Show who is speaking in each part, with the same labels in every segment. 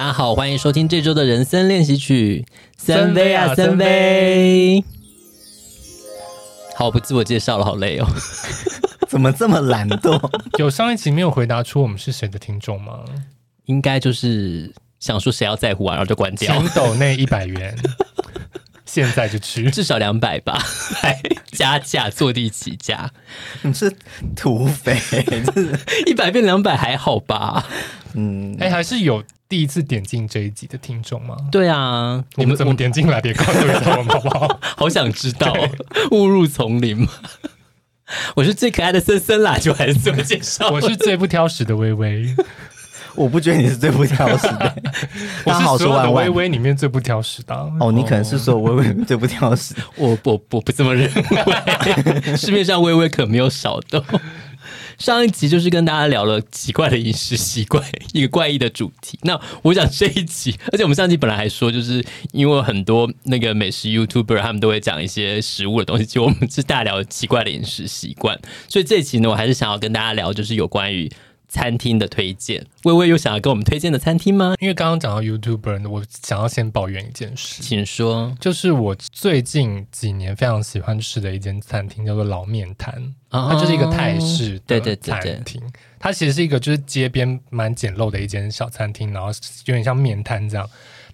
Speaker 1: 大家好，欢迎收听这周的人生练习曲。森威啊，森威！好，我不自我介绍了，好累哦。
Speaker 2: 怎么这么懒惰？
Speaker 3: 有上一集没有回答出我们是谁的听众吗？
Speaker 1: 应该就是想说谁要在乎啊，然后就关掉。
Speaker 3: 请抖那一百元，现在就去，
Speaker 1: 至少两百吧，还 加价坐地起价。
Speaker 2: 你是土匪，
Speaker 1: 一百变两百还好吧？
Speaker 3: 嗯，哎，还是有。第一次点进这一集的听众吗？
Speaker 1: 对啊，
Speaker 3: 你们怎么点进来的？告诉一下我们好不好？
Speaker 1: 好想知道，误入丛林吗？我是最可爱的森森啦，就还是自我介绍。
Speaker 3: 我是最不挑食的微微，
Speaker 2: 我不觉得你是最不挑食的。
Speaker 3: 我是所有的微微里面最不挑食的。
Speaker 2: 哦，你可能是说微微最不挑食，
Speaker 1: 我我我不这么认为。市面上微微可没有少的。上一集就是跟大家聊了奇怪的饮食习惯，一个怪异的主题。那我想这一集，而且我们上集本来还说，就是因为很多那个美食 YouTuber 他们都会讲一些食物的东西，就我们是大聊奇怪的饮食习惯。所以这一集呢，我还是想要跟大家聊，就是有关于。餐厅的推荐，微微有想要跟我们推荐的餐厅吗？
Speaker 3: 因为刚刚讲到 YouTuber，我想要先抱怨一件事，
Speaker 1: 请说。
Speaker 3: 就是我最近几年非常喜欢吃的一间餐厅，叫做老面摊，哦、它就是一个泰式的餐厅。它其实是一个就是街边蛮简陋的一间小餐厅，然后有点像面摊这样。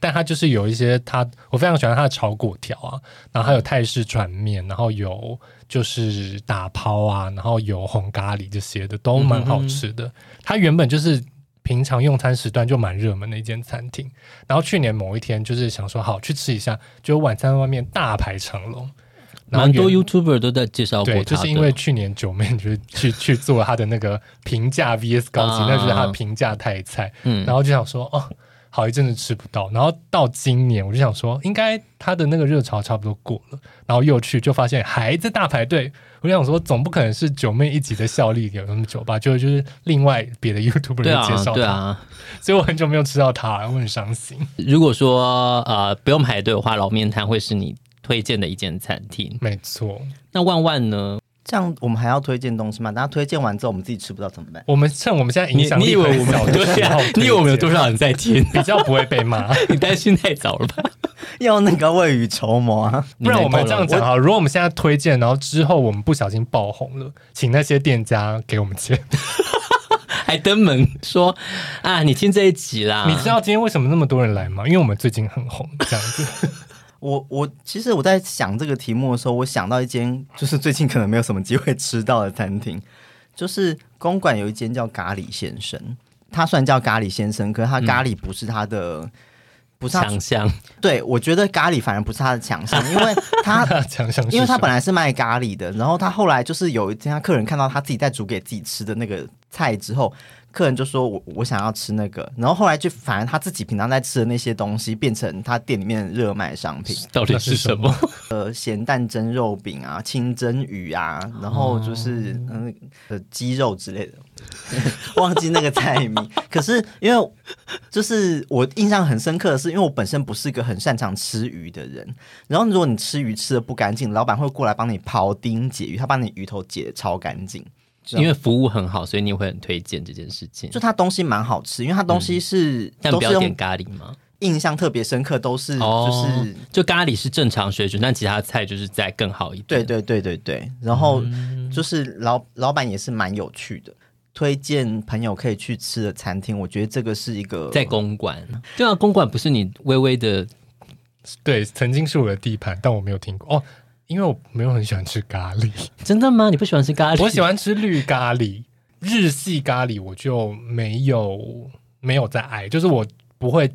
Speaker 3: 但它就是有一些它，我非常喜欢它的炒粿条啊，然后还有泰式转面，然后有就是打抛啊，然后有红咖喱这些的都蛮好吃的。它原本就是平常用餐时段就蛮热门的一间餐厅，然后去年某一天就是想说好去吃一下，就晚餐外面大排长龙，
Speaker 1: 蛮多 YouTuber 都在介绍过。
Speaker 3: 对，就是因为去年九妹就是去去做他的那个平价 VS 高级，那就是他的平价泰菜，嗯，然后就想说哦。好一阵子吃不到，然后到今年我就想说，应该他的那个热潮差不多过了，然后又去就发现还在大排队。我就想说，总不可能是九妹一集的效力有那么久吧？就就是另外别的 YouTuber 介绍他，
Speaker 1: 对啊，
Speaker 3: 所以我很久没有吃到它，我很伤心。
Speaker 1: 如果说呃不用排队的话，老面摊会是你推荐的一间餐厅，
Speaker 3: 没错。
Speaker 1: 那万万呢？
Speaker 2: 这样我们还要推荐东西吗？等下推荐完之后，我们自己吃不到怎么办？
Speaker 3: 我们趁我们现在影响力，
Speaker 1: 你以为我们多少？你以为我们有多少人在听？
Speaker 3: 比较不会被骂？
Speaker 1: 你担心太早了吧？
Speaker 2: 要那个未雨绸缪啊！
Speaker 3: 不然我们这样讲哈，如果我们现在推荐，然后之后我们不小心爆红了，请那些店家给我们钱，
Speaker 1: 还登门说啊，你听这一集啦。
Speaker 3: 你知道今天为什么那么多人来吗？因为我们最近很红，这样子。
Speaker 2: 我我其实我在想这个题目的时候，我想到一间就是最近可能没有什么机会吃到的餐厅，就是公馆有一间叫咖喱先生，他虽然叫咖喱先生，可是他咖喱不是他的，嗯、不是强项。对，我觉得咖喱反而不是他的强项，因为他
Speaker 3: 强项，
Speaker 2: 因为他本来是卖咖喱的，然后他后来就是有一天他客人看到他自己在煮给自己吃的那个菜之后。客人就说我：“我我想要吃那个。”然后后来就反而他自己平常在吃的那些东西，变成他店里面热卖商品。
Speaker 1: 到底是什么？
Speaker 2: 呃，咸蛋蒸肉饼啊，清蒸鱼啊，然后就是嗯呃鸡肉之类的，忘记那个菜名。可是因为就是我印象很深刻的是，因为我本身不是一个很擅长吃鱼的人。然后如果你吃鱼吃的不干净，老板会过来帮你刨丁解鱼，他把你鱼头解得超干净。
Speaker 1: 因为服务很好，所以你会很推荐这件事情。
Speaker 2: 就它东西蛮好吃，因为它东西是，嗯、
Speaker 1: 但不要点咖喱吗？
Speaker 2: 印象特别深刻，都是就是、哦、
Speaker 1: 就咖喱是正常水准，但其他菜就是再更好一点。
Speaker 2: 对对对对对，然后就是老老板也是蛮有趣的，推荐朋友可以去吃的餐厅。我觉得这个是一个
Speaker 1: 在公馆，对啊，公馆不是你微微的，
Speaker 3: 对，曾经是我的地盘，但我没有听过哦。因为我没有很喜欢吃咖喱，
Speaker 1: 真的吗？你不喜欢吃咖喱？
Speaker 3: 我喜欢吃绿咖喱，日系咖喱我就没有没有在爱，就是我不会，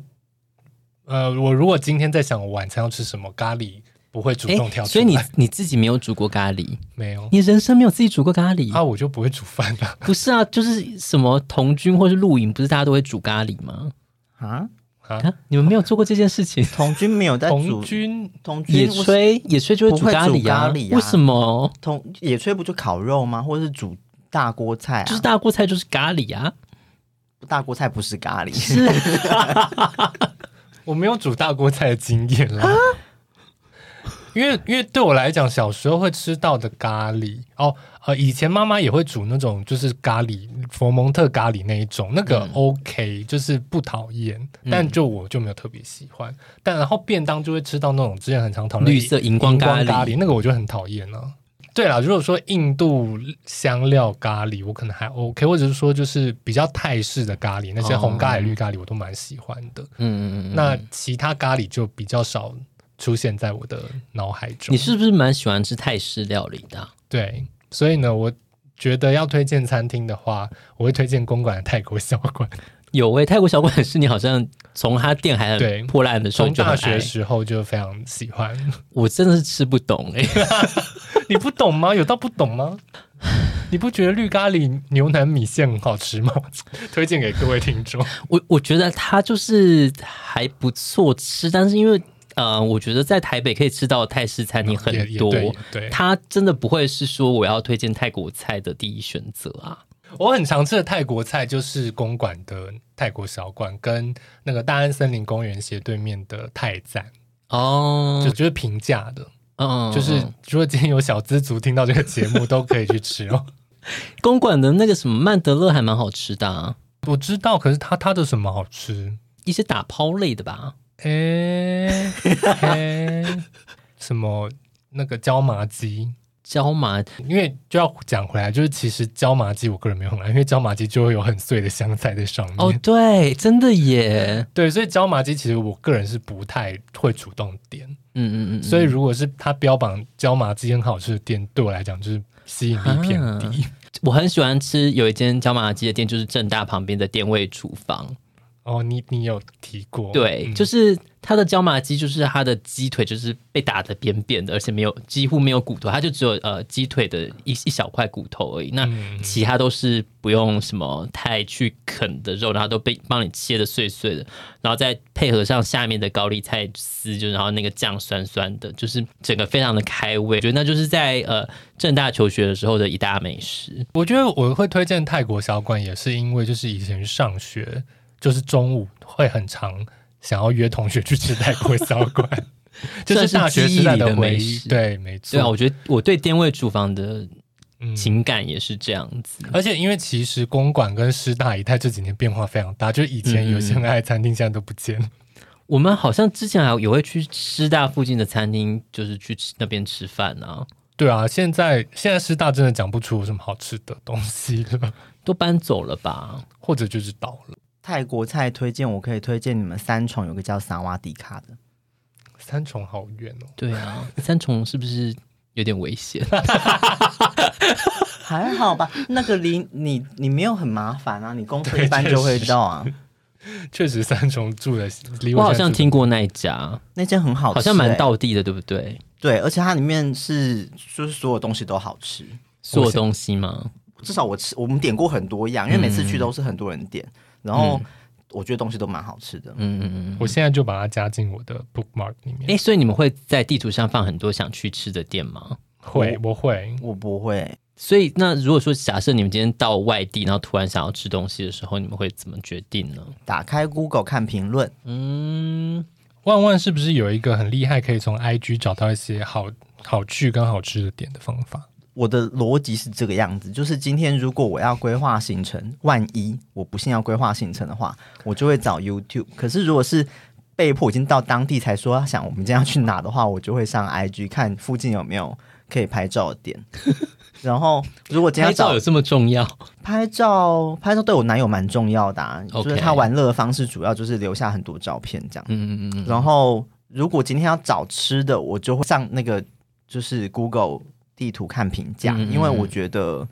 Speaker 3: 呃，我如果今天在想我晚餐要吃什么，咖喱不会主动挑出来。
Speaker 1: 所以你你自己没有煮过咖喱？
Speaker 3: 没有，
Speaker 1: 你人生没有自己煮过咖喱
Speaker 3: 啊？我就不会煮饭了。
Speaker 1: 不是啊，就是什么童军或是露营，不是大家都会煮咖喱吗？啊？啊！你们没有做过这件事情？
Speaker 2: 童军没有在煮。
Speaker 3: 童军，
Speaker 2: 童军
Speaker 1: 野炊，野炊就会煮咖喱啊？为什么？
Speaker 2: 童野炊不就烤肉吗？或者是煮大锅菜啊？
Speaker 1: 就是大锅菜就是咖喱啊！
Speaker 2: 大锅菜不是咖喱，
Speaker 1: 是。
Speaker 3: 我没有煮大锅菜的经验啦。因为因为对我来讲，小时候会吃到的咖喱哦，呃，以前妈妈也会煮那种就是咖喱佛蒙特咖喱那一种，那个 OK，、嗯、就是不讨厌，但就我就没有特别喜欢。嗯、但然后便当就会吃到那种之前很常讨论
Speaker 1: 绿色荧光咖喱，
Speaker 3: 那个我就很讨厌了。对啦，如果说印度香料咖喱，我可能还 OK，或者是说就是比较泰式的咖喱，那些红咖喱、绿咖喱我都蛮喜欢的。嗯嗯嗯。那其他咖喱就比较少出现在我的脑海中。
Speaker 1: 你是不是蛮喜欢吃泰式料理的啊？
Speaker 3: 对，所以呢，我觉得要推荐餐厅的话，我会推荐公馆的泰国小馆。
Speaker 1: 有诶、欸，泰国小馆是你好像从他店还很破烂的时候，
Speaker 3: 从大学时候就非常喜欢。
Speaker 1: 我真的是吃不懂诶、欸，
Speaker 3: 你不懂吗？有到不懂吗？你不觉得绿咖喱牛腩米线很好吃吗？推荐给各位听众。
Speaker 1: 我我觉得它就是还不错吃，但是因为呃，我觉得在台北可以吃到泰式餐厅很多，对，对，它真的不会是说我要推荐泰国菜的第一选择啊。
Speaker 3: 我很常吃的泰国菜就是公馆的泰国小馆，跟那个大安森林公园斜对面的泰赞哦，就就是平价的，嗯，就是 如果今天有小资族听到这个节目，都可以去吃哦。
Speaker 1: 公馆的那个什么曼德勒还蛮好吃的啊，
Speaker 3: 我知道，可是它它的什么好吃？
Speaker 1: 一些打抛类的吧？
Speaker 3: 诶、欸欸，什么那个椒麻鸡？
Speaker 1: 椒麻，
Speaker 3: 因为就要讲回来，就是其实椒麻鸡我个人没有很爱，因为椒麻鸡就会有很碎的香菜在上面。
Speaker 1: 哦，对，真的耶。
Speaker 3: 对，所以椒麻鸡其实我个人是不太会主动点。嗯嗯嗯，嗯。所以如果是他标榜椒麻鸡很好吃的店，对我来讲就是吸引力偏低。
Speaker 1: 我很喜欢吃有一间椒麻鸡的店，就是正大旁边的店味厨房。
Speaker 3: 哦，你你有提过？
Speaker 1: 对，嗯、就是它的椒麻鸡，就是它的鸡腿就是被打的扁扁的，而且没有几乎没有骨头，它就只有呃鸡腿的一一小块骨头而已。那其他都是不用什么太去啃的肉，然后都被帮你切的碎碎的，然后再配合上下面的高丽菜丝，就然后那个酱酸酸的，就是整个非常的开胃。我觉得那就是在呃正大求学的时候的一大美食。
Speaker 3: 我觉得我会推荐泰国小馆，也是因为就是以前上学。就是中午会很常想要约同学去吃泰国小馆，就是大学时代的回忆。对，没错。对啊，
Speaker 1: 我觉得我对店味厨房的情感也是这样子。
Speaker 3: 嗯、而且，因为其实公馆跟师大一带这几年变化非常大，就以前有些很爱餐厅，现在都不见了。
Speaker 1: 我们好像之前还也会去师大附近的餐厅，就是去吃那边吃饭啊。
Speaker 3: 对啊，现在现在师大真的讲不出有什么好吃的东西了，
Speaker 1: 都搬走了吧，
Speaker 3: 或者就是倒了。
Speaker 2: 泰国菜推荐，我可以推荐你们三重有个叫萨瓦迪卡的。
Speaker 3: 三重好远哦。
Speaker 1: 对啊，三重是不是有点危险？
Speaker 2: 还好吧，那个离你你没有很麻烦啊，你公车一般就会到啊。
Speaker 3: 确实，三重住的离
Speaker 1: 我，我好像听过那一家，
Speaker 2: 那间很好吃，欸，
Speaker 1: 好像蛮道地的，对不对？
Speaker 2: 对，而且它里面是就是所有东西都好吃，
Speaker 1: 所有东西吗？
Speaker 2: 至少我吃，我们点过很多样，因为每次去都是很多人点。嗯然后我觉得东西都蛮好吃的，
Speaker 3: 嗯嗯嗯，我现在就把它加进我的 bookmark 里面。
Speaker 1: 哎，所以你们会在地图上放很多想去吃的店吗？
Speaker 3: 会，我会，
Speaker 2: 我不会。
Speaker 1: 所以那如果说假设你们今天到外地，然后突然想要吃东西的时候，你们会怎么决定呢？
Speaker 2: 打开 Google 看评论。
Speaker 3: 嗯，万万是不是有一个很厉害，可以从 IG 找到一些好好去跟好吃的点的方法？
Speaker 2: 我的逻辑是这个样子，就是今天如果我要规划行程，万一我不幸要规划行程的话，我就会找 YouTube。可是如果是被迫已经到当地才说想我们今天要去哪的话，我就会上 IG 看附近有没有可以拍照的点。然后如果今天
Speaker 1: 拍照有这么重要，
Speaker 2: 拍照拍照对我男友蛮重要的.就是他玩乐的方式主要就是留下很多照片这样。嗯嗯嗯。然后如果今天要找吃的，我就会上那个就是 Google。地图看评价，因为我觉得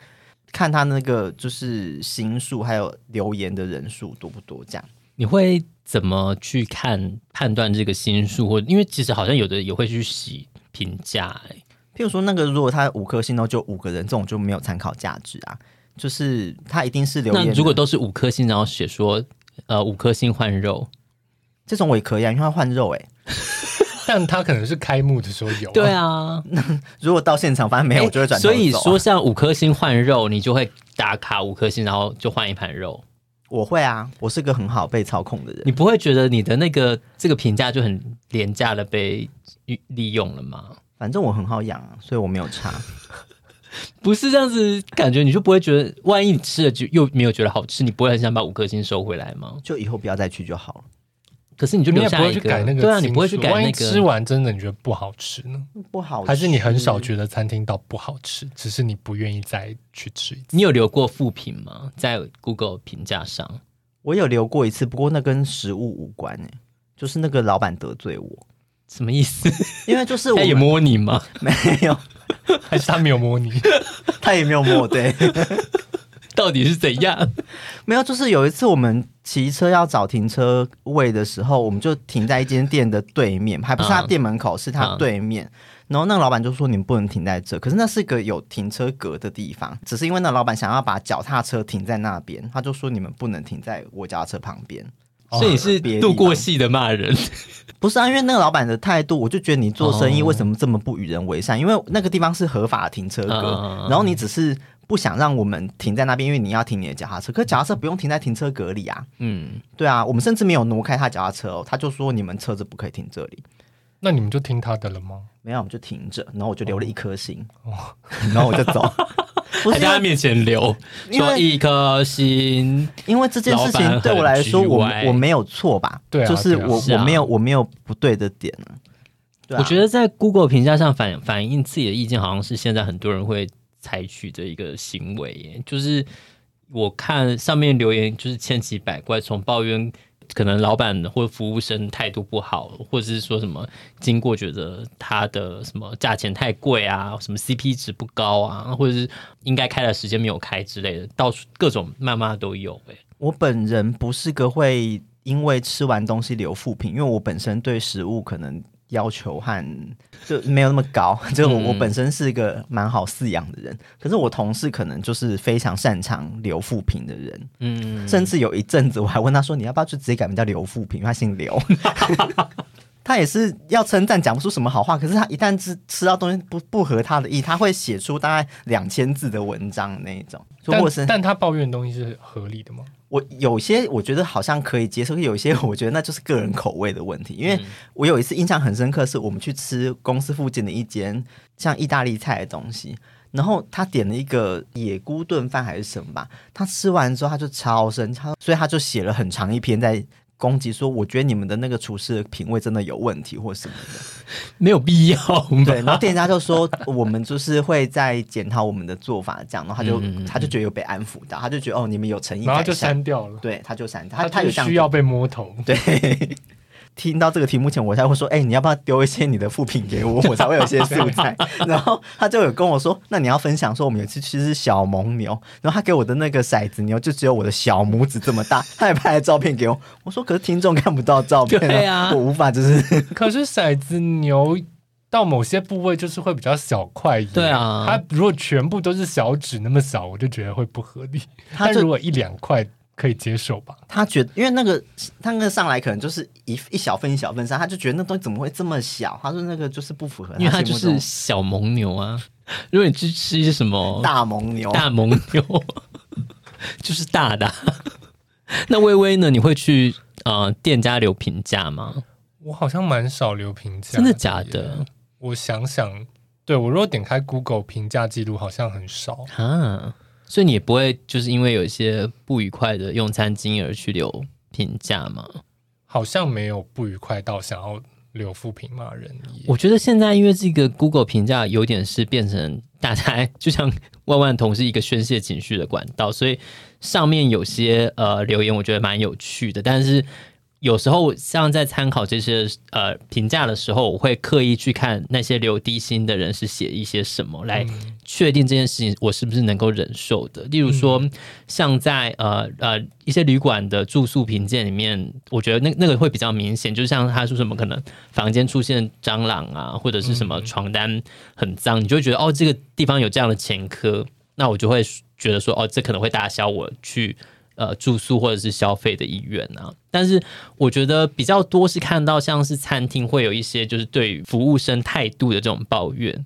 Speaker 2: 看他那个就是星数还有留言的人数多不多，这样
Speaker 1: 你会怎么去看判断这个星数？或因为其实好像有的也会去洗评价，哎，
Speaker 2: 譬如说那个如果他五颗星都就五个人，这种就没有参考价值啊。就是他一定是留言，
Speaker 1: 那如果都是五颗星，然后写说呃五颗星换肉，
Speaker 2: 这种我也可以啊，因为他换肉，哎。
Speaker 3: 但他可能是开幕的时候有，
Speaker 1: 对啊。
Speaker 2: 如果到现场发现没有，我就会转头走。
Speaker 1: 所以说，像五颗星换肉，你就会打卡五颗星，然后就换一盘肉。
Speaker 2: 我会啊，我是个很好被操控的人。
Speaker 1: 你不会觉得你的那个这个评价就很廉价的被利用了吗？
Speaker 2: 反正我很好养啊，所以我没有差。
Speaker 1: 不是这样子，感觉你就不会觉得，万一你吃了就又没有觉得好吃，你不会很想把五颗星收回来吗？
Speaker 2: 就以后不要再去就好了。
Speaker 1: 可是你就没有
Speaker 3: 不会去改那个，
Speaker 1: 对啊，你不会去改那个。
Speaker 3: 万一吃完真的你觉得不好吃呢？
Speaker 2: 不好吃，
Speaker 3: 还是你很少觉得餐厅到不好吃，只是你不愿意再去吃一次？
Speaker 1: 你有留过负评吗？在 Google 评价上，
Speaker 2: 我有留过一次，不过那跟食物无关诶，就是那个老板得罪我，
Speaker 1: 什么意思？
Speaker 2: 因为就是我他
Speaker 1: 也摸你吗？
Speaker 2: 没有。
Speaker 3: 还是他没有摸你，
Speaker 2: 他也没有摸我。对，
Speaker 1: 到底是怎样？
Speaker 2: 没有，就是有一次我们骑车要找停车位的时候，我们就停在一间店的对面，还不是他店门口，是他对面。嗯、然后那个老板就说：“你们不能停在这。”可是那是个有停车格的地方，只是因为那老板想要把脚踏车停在那边，他就说：“你们不能停在我脚踏车旁边。”
Speaker 1: 所以你是度过戏的骂人，
Speaker 2: 不是啊？因为那个老板的态度，我就觉得你做生意为什么这么不与人为善？因为那个地方是合法停车格，然后你只是不想让我们停在那边，因为你要停你的脚踏车。可是脚踏车不用停在停车格里啊。嗯，对啊，我们甚至没有挪开他脚踏车哦，他就说你们车子不可以停这里。
Speaker 3: 那你们就听他的了吗？
Speaker 2: 没有，我们就停着，然后我就留了一颗心，哦 然后我就走。
Speaker 1: 不是在他面前留，说一颗心，
Speaker 2: 因为这件事情对我来说，我我没有错吧？
Speaker 3: 对，
Speaker 2: 就是我我没有我没有不对的点呢。
Speaker 1: 我觉得在 Google 评价上反反映自己的意见，好像是现在很多人会采取的一个行为。就是我看上面留言，就是千奇百怪，从抱怨。可能老板或服务生态度不好，或者是说什么经过觉得他的什么价钱太贵啊，什么 CP 值不高啊，或者是应该开的时间没有开之类的，到处各种谩骂都有。
Speaker 2: 我本人不是个会因为吃完东西留负评，因为我本身对食物可能。要求和就没有那么高，就我我本身是一个蛮好饲养的人，嗯、可是我同事可能就是非常擅长留富平的人，嗯，甚至有一阵子我还问他说，你要不要就直接改名叫刘富平，因为他姓刘，他也是要称赞讲不出什么好话，可是他一旦吃吃到东西不不合他的意，他会写出大概两千字的文章那一种，
Speaker 3: 但但他抱怨的东西是合理的吗？
Speaker 2: 我有些我觉得好像可以接受，有些我觉得那就是个人口味的问题。因为我有一次印象很深刻，是我们去吃公司附近的一间像意大利菜的东西，然后他点了一个野菇炖饭还是什么吧，他吃完之后他就超生他，所以他就写了很长一篇在。攻击说：“我觉得你们的那个厨师的品味真的有问题，或什么的，
Speaker 1: 没有必要。”
Speaker 2: 对，然后店家就说：“我们就是会在检讨我们的做法，这样。”然后他就嗯嗯嗯他就觉得有被安抚到，他就觉得哦，你们有诚意，
Speaker 3: 然后就删掉了。
Speaker 2: 对，他就删掉，
Speaker 3: 他他有需要被摸头。
Speaker 2: 对。听到这个题目前，我才会说：“哎、欸，你要不要丢一些你的副品给我？我才会有些素材。”然后他就有跟我说：“那你要分享说，我们有一次其实是小蒙牛，然后他给我的那个骰子牛就只有我的小拇指这么大，他也拍了照片给我。我说：可是听众看不到照片，对啊，我无法就是。
Speaker 3: 可是骰子牛到某些部位就是会比较小块
Speaker 1: 一点，对啊。
Speaker 3: 它如果全部都是小指那么小，我就觉得会不合理。它如果一两块。”可以接受吧？
Speaker 2: 他觉得，因为那个他那个上来可能就是一一小份一小份上，他就觉得那东西怎么会这么小？他说那个就是不符合，
Speaker 1: 因为他就是小蒙牛啊。如果你去吃一些什么
Speaker 2: 大蒙牛，
Speaker 1: 大蒙牛 就是大的。那微微呢？你会去呃店家留评价吗？
Speaker 3: 我好像蛮少留评价，
Speaker 1: 真的假的？
Speaker 3: 我想想，对，我如果点开 Google 评价记录，好像很少
Speaker 1: 啊。所以你也不会就是因为有一些不愉快的用餐经验而去留评价吗？
Speaker 3: 好像没有不愉快到想要留负评骂人。
Speaker 1: 我觉得现在因为这个 Google 评价有点是变成大家就像万万同是一个宣泄情绪的管道，所以上面有些呃留言我觉得蛮有趣的，但是。有时候像在参考这些呃评价的时候，我会刻意去看那些留低薪的人是写一些什么，来确定这件事情我是不是能够忍受的。例如说，像在呃呃一些旅馆的住宿评鉴里面，我觉得那那个会比较明显，就像他说什么可能房间出现蟑螂啊，或者是什么床单很脏，你就会觉得哦这个地方有这样的前科，那我就会觉得说哦这可能会打消我去。呃，住宿或者是消费的意愿啊，但是我觉得比较多是看到像是餐厅会有一些就是对于服务生态度的这种抱怨，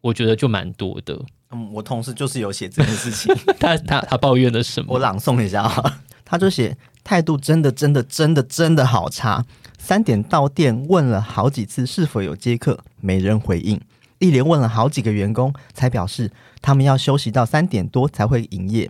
Speaker 1: 我觉得就蛮多的。
Speaker 2: 嗯，我同事就是有写这件事情，
Speaker 1: 他他他抱怨了什么？
Speaker 2: 我朗诵一下啊，他就写态度真的真的真的真的好差，三点到店问了好几次是否有接客，没人回应。一连问了好几个员工，才表示他们要休息到三点多才会营业。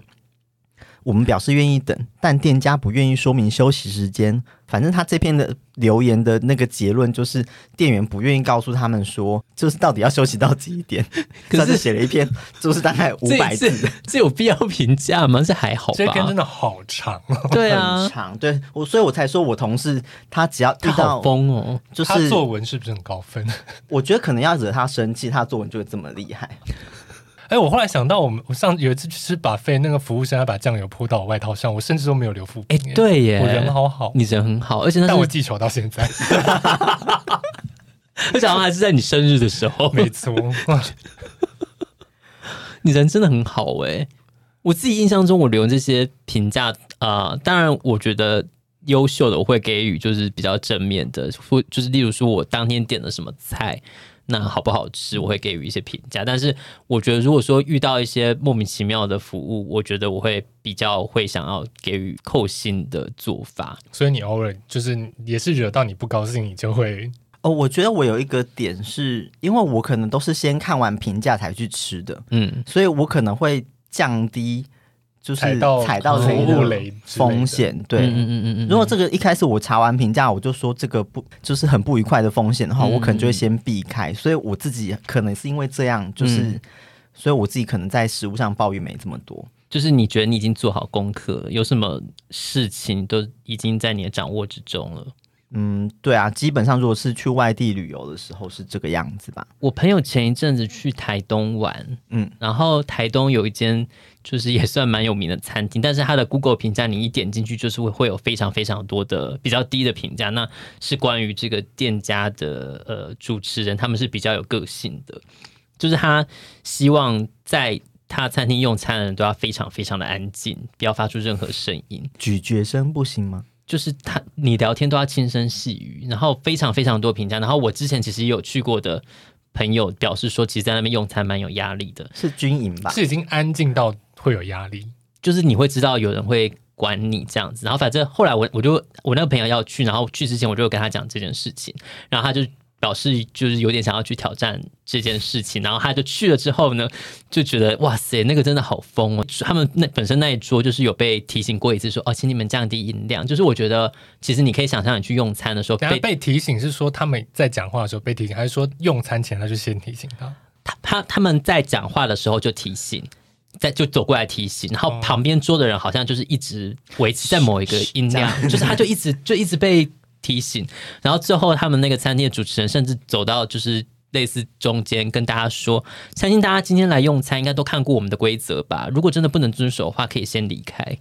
Speaker 2: 我们表示愿意等，但店家不愿意说明休息时间。反正他这篇的留言的那个结论就是，店员不愿意告诉他们说，就是到底要休息到几点。可是写了一篇，就是大概五百字，
Speaker 1: 这有必要评价吗？这还好吧？
Speaker 3: 这篇真的好长，
Speaker 1: 对啊，
Speaker 2: 很长。对我，所以我才说我同事他只要遇到
Speaker 1: 疯哦，
Speaker 2: 就是
Speaker 3: 他作文是不是很高分？
Speaker 2: 我觉得可能要惹他生气，他作文就会这么厉害。
Speaker 3: 哎，我后来想到，我们我上有一次吃 buffet，那个服务生还把酱油泼到我外套上，我甚至都没有留负评。
Speaker 1: 哎，对耶，
Speaker 3: 我人好好，
Speaker 1: 你人很好，而且那
Speaker 3: 但我记仇到现在，
Speaker 1: 而且好像还是在你生日的时候，
Speaker 3: 没错。
Speaker 1: 你人真的很好哎，我自己印象中我留这些评价啊、呃，当然我觉得优秀的我会给予就是比较正面的，或就是例如说我当天点了什么菜。那好不好吃，我会给予一些评价。但是我觉得，如果说遇到一些莫名其妙的服务，我觉得我会比较会想要给予扣薪的做法。
Speaker 3: 所以你偶尔就是也是惹到你不高兴，你就会
Speaker 2: 哦。我觉得我有一个点是，因为我可能都是先看完评价才去吃的，嗯，所以我可能会降低。就是踩到踩到这个风险，对，嗯嗯嗯嗯。如果这个一开始我查完评价，我就说这个不就是很不愉快的风险的话，我可能就会先避开。所以我自己可能是因为这样，就是，所以我自己可能在食物上抱怨没这么多。
Speaker 1: 就是你觉得你已经做好功课，有什么事情都已经在你的掌握之中了。
Speaker 2: 嗯，对啊，基本上如果是去外地旅游的时候是这个样子吧。
Speaker 1: 我朋友前一阵子去台东玩，嗯，然后台东有一间就是也算蛮有名的餐厅，但是它的 Google 评价你一点进去就是会会有非常非常多的比较低的评价，那是关于这个店家的呃主持人，他们是比较有个性的，就是他希望在他餐厅用餐的人都要非常非常的安静，不要发出任何声音，
Speaker 2: 咀嚼声不行吗？
Speaker 1: 就是他，你聊天都要轻声细语，然后非常非常多评价。然后我之前其实也有去过的朋友表示说，其实在那边用餐蛮有压力的。
Speaker 2: 是军营吧？
Speaker 3: 是已经安静到会有压力，
Speaker 1: 就是你会知道有人会管你这样子。然后反正后来我我就我那个朋友要去，然后去之前我就跟他讲这件事情，然后他就。表示就是有点想要去挑战这件事情，然后他就去了之后呢，就觉得哇塞，那个真的好疯哦！他们那本身那一桌就是有被提醒过一次说，说哦，请你们降低音量。就是我觉得其实你可以想象，你去用餐的时候被
Speaker 3: 被提醒是说他们在讲话的时候被提醒，还是说用餐前他就先提醒他？
Speaker 1: 他他他们在讲话的时候就提醒，在就走过来提醒，然后旁边桌的人好像就是一直维持在某一个音量，就是他就一直就一直被。提醒，然后最后他们那个餐厅的主持人甚至走到就是类似中间跟大家说，相信大家今天来用餐应该都看过我们的规则吧？如果真的不能遵守的话，可以先离开。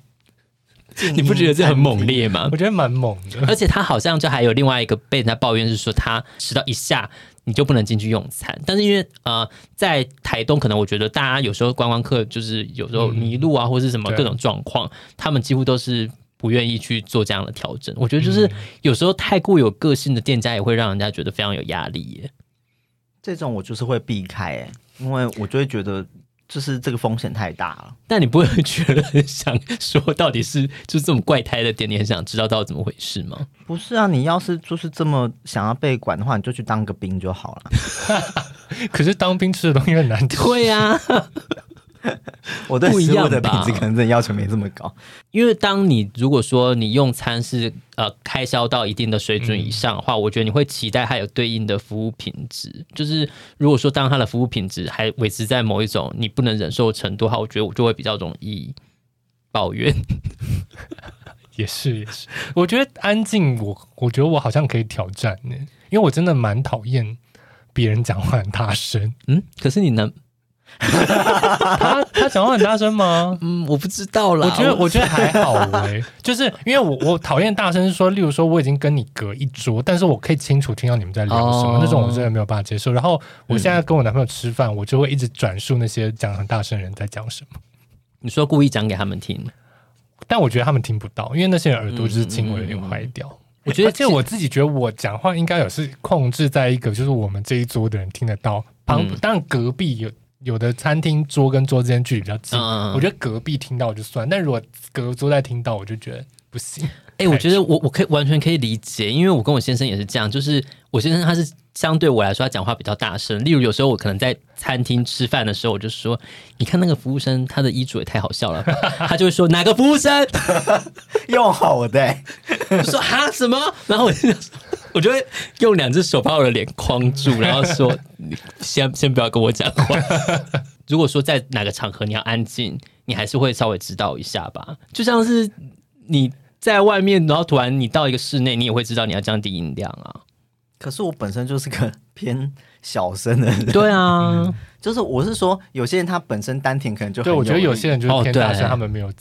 Speaker 1: 你不觉得这很猛烈吗？
Speaker 3: 我觉得蛮猛的，
Speaker 1: 而且他好像就还有另外一个被人家抱怨是说，他迟到一下你就不能进去用餐。但是因为呃，在台东可能我觉得大家有时候观光客就是有时候迷路啊，或是什么各种状况，他们几乎都是。不愿意去做这样的调整，我觉得就是有时候太过有个性的店家也会让人家觉得非常有压力耶。
Speaker 2: 这种我就是会避开哎，因为我就会觉得就是这个风险太大了。
Speaker 1: 但你不会觉得很想说，到底是就是这种怪胎的店，你很想知道到底怎么回事吗？
Speaker 2: 不是啊，你要是就是这么想要被管的话，你就去当个兵就好了。
Speaker 3: 可是当兵吃的东西很难吃。
Speaker 1: 对呀。
Speaker 2: 我对食物的品质可能真的要求没这么高，
Speaker 1: 因为当你如果说你用餐是呃开销到一定的水准以上的话，嗯、我觉得你会期待它有对应的服务品质。就是如果说当它的服务品质还维持在某一种你不能忍受的程度的话，我觉得我就会比较容易 抱怨。
Speaker 3: 也是也是，我觉得安静，我我觉得我好像可以挑战呢，因为我真的蛮讨厌别人讲话很大声。
Speaker 1: 嗯，可是你能。
Speaker 3: 他他讲话很大声吗？
Speaker 1: 嗯，我不知道啦。
Speaker 3: 我觉得我觉得还好哎，就是因为我我讨厌大声，是说，例如说我已经跟你隔一桌，但是我可以清楚听到你们在聊什么，那种我真的没有办法接受。然后我现在跟我男朋友吃饭，我就会一直转述那些讲很大声的人在讲什么。
Speaker 1: 你说故意讲给他们听，
Speaker 3: 但我觉得他们听不到，因为那些人耳朵就是轻微有点坏掉。我觉得，这我自己觉得我讲话应该有是控制在一个，就是我们这一桌的人听得到，旁当然隔壁有。有的餐厅桌跟桌之间距离比较近，嗯、我觉得隔壁听到就算，但如果隔桌在听到，我就觉得不行。
Speaker 1: 哎、欸，我觉得我我可以完全可以理解，因为我跟我先生也是这样，就是我先生他是相对我来说他讲话比较大声，例如有时候我可能在餐厅吃饭的时候，我就说，你看那个服务生他的衣着也太好笑了，他就会说哪个服务生？
Speaker 2: 用好的，
Speaker 1: 我说哈？什么，然后我就我就会用两只手把我的脸框住，然后说你先 先不要跟我讲话。如果说在哪个场合你要安静，你还是会稍微知道一下吧，就像是你。在外面，然后突然你到一个室内，你也会知道你要降低音量啊。
Speaker 2: 可是我本身就是个偏小声的人。
Speaker 1: 对啊，嗯、
Speaker 2: 就是我是说，有些人他本身丹田可能就很
Speaker 3: 对，我觉得有些人就是偏大声，
Speaker 1: 哦、
Speaker 3: 他们没有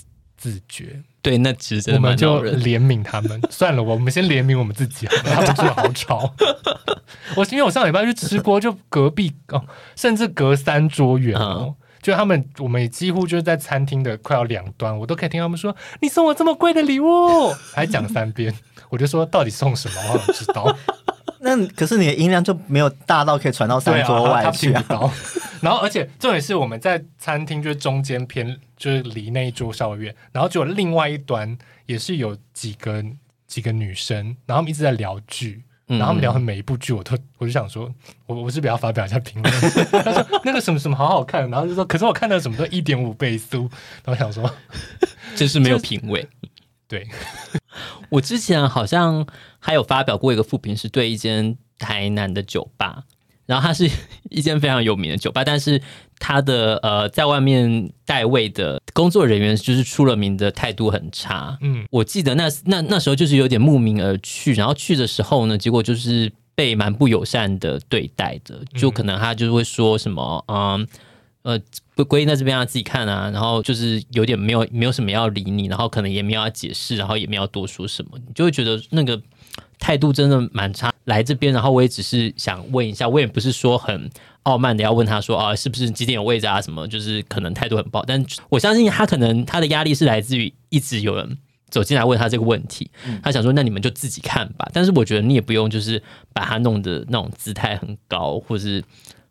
Speaker 3: 自觉。
Speaker 1: 对，那其实
Speaker 3: 我们就怜悯他们。算了，我们先怜悯我们自己好了，他们真的好吵。我因为我上礼拜去吃锅，就隔壁哦，甚至隔三桌远哦。嗯就他们，我们也几乎就是在餐厅的快要两端，我都可以听他们说：“你送我这么贵的礼物。”还讲三遍，我就说到底送什么？我想知道。
Speaker 2: 那可是你的音量就没有大到可以传到三桌外去啊。
Speaker 3: 啊然后，而且重点是我们在餐厅就是中间偏，就是离那一桌稍微远，然后就另外一端也是有几个几个女生，然后他们一直在聊剧。然后他们聊的每一部剧，我都我就想说，我我是不是要发表一下评论？他说那个什么什么好好看，然后就说，可是我看到什么都一点五倍速，然后想说，
Speaker 1: 真是没有品味。
Speaker 3: 对，
Speaker 1: 我之前好像还有发表过一个副评，是对一间台南的酒吧。然后它是 一间非常有名的酒吧，但是它的呃，在外面代位的工作人员就是出了名的态度很差。嗯，我记得那那那时候就是有点慕名而去，然后去的时候呢，结果就是被蛮不友善的对待的，就可能他就是会说什么，嗯呃，规定在这边要自己看啊，然后就是有点没有没有什么要理你，然后可能也没有要解释，然后也没有多说什么，你就会觉得那个。态度真的蛮差，来这边，然后我也只是想问一下，我也不是说很傲慢的要问他说啊，是不是几点有位置啊？什么，就是可能态度很不好，但我相信他可能他的压力是来自于一直有人走进来问他这个问题，他想说那你们就自己看吧，但是我觉得你也不用就是把他弄得那种姿态很高，或是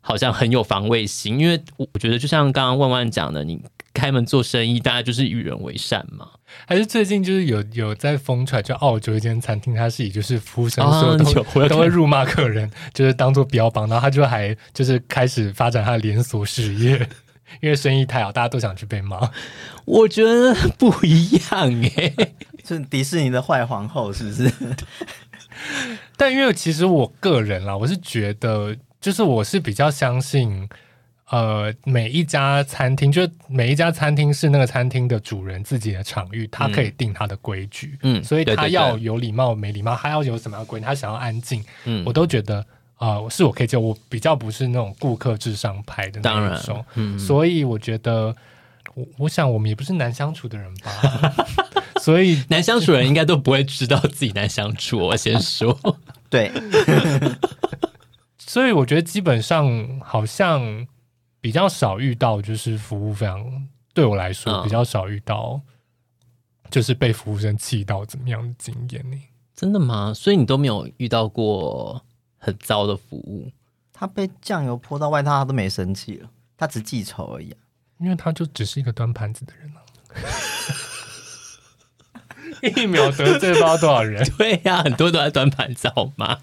Speaker 1: 好像很有防卫心，因为我我觉得就像刚刚万万讲的，你开门做生意，大家就是与人为善嘛。
Speaker 3: 还是最近就是有有在疯传，就澳洲一间餐厅，它是以就是服务生所 有都、啊、都会辱骂客人，就是当做标榜，然后他就还就是开始发展他的连锁事业，因为生意太好，大家都想去被骂。
Speaker 1: 我觉得不一样哎，
Speaker 2: 是迪士尼的坏皇后是不是？
Speaker 3: 但因为其实我个人啦，我是觉得，就是我是比较相信。呃，每一家餐厅，就每一家餐厅是那个餐厅的主人自己的场域，他可以定他的规矩，嗯，所以他要有礼貌没礼貌，他要有什么样的规矩，他想要安静，嗯，我都觉得啊、呃，是我可以接受，我比较不是那种顾客至上派的那种，嗯，所以我觉得，我我想我们也不是难相处的人吧，所以
Speaker 1: 难相处的人应该都不会知道自己难相处，我先说，
Speaker 2: 对，
Speaker 3: 所以我觉得基本上好像。比较少遇到，就是服务非常对我来说比较少遇到，就是被服务生气到怎么样的经验呢？
Speaker 1: 真的吗？所以你都没有遇到过很糟的服务？
Speaker 2: 他被酱油泼到外套，他都没生气了，他只记仇而已啊。
Speaker 3: 因为他就只是一个端盘子的人啊。一秒得罪不知道多少人？
Speaker 1: 对呀、啊，很多都在端盘子，好吗？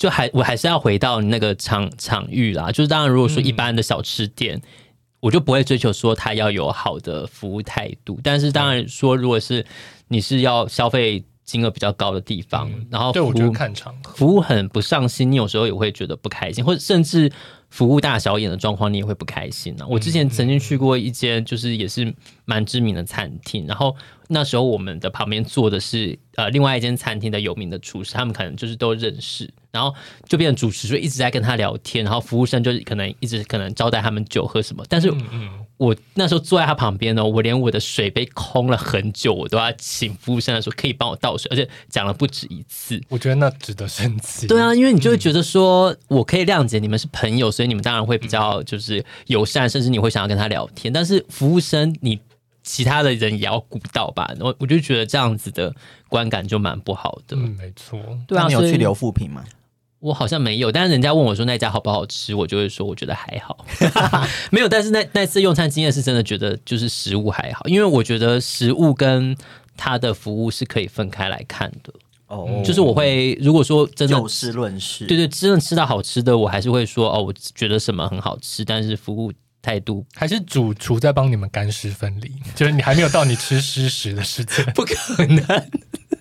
Speaker 1: 就还我还是要回到那个场场域啦，就是当然如果说一般的小吃店，嗯、我就不会追求说它要有好的服务态度，但是当然说如果是你是要消费金额比较高的地方，嗯、然后服务
Speaker 3: 对我看场合
Speaker 1: 服务很不上心，你有时候也会觉得不开心，或者甚至。服务大小眼的状况，你也会不开心呢、啊。我之前曾经去过一间，就是也是蛮知名的餐厅，然后那时候我们的旁边坐的是呃另外一间餐厅的有名的厨师，他们可能就是都认识。然后就变成主持，就一直在跟他聊天，然后服务生就可能一直可能招待他们酒喝什么。但是，我那时候坐在他旁边呢，我连我的水杯空了很久，我都要请服务生来说可以帮我倒水，而且讲了不止一次。
Speaker 3: 我觉得那值得生气。
Speaker 1: 对啊，因为你就会觉得说，我可以谅解你们是朋友，所以你们当然会比较就是友善，甚至你会想要跟他聊天。但是服务生，你其他的人也要顾到吧？我我就觉得这样子的观感就蛮不好的。
Speaker 3: 嗯，没错。
Speaker 2: 对啊，你有去留负评吗？
Speaker 1: 我好像没有，但是人家问我说那家好不好吃，我就会说我觉得还好，没有。但是那那次用餐经验是真的觉得就是食物还好，因为我觉得食物跟它的服务是可以分开来看的。
Speaker 2: 哦，
Speaker 1: 就是我会如果说真的
Speaker 2: 就事论事，
Speaker 1: 对对，真的吃到好吃的，我还是会说哦，我觉得什么很好吃，但是服务态度
Speaker 3: 还是主 厨在帮你们干湿分离，就是你还没有到你吃湿食的时间，
Speaker 1: 不可能。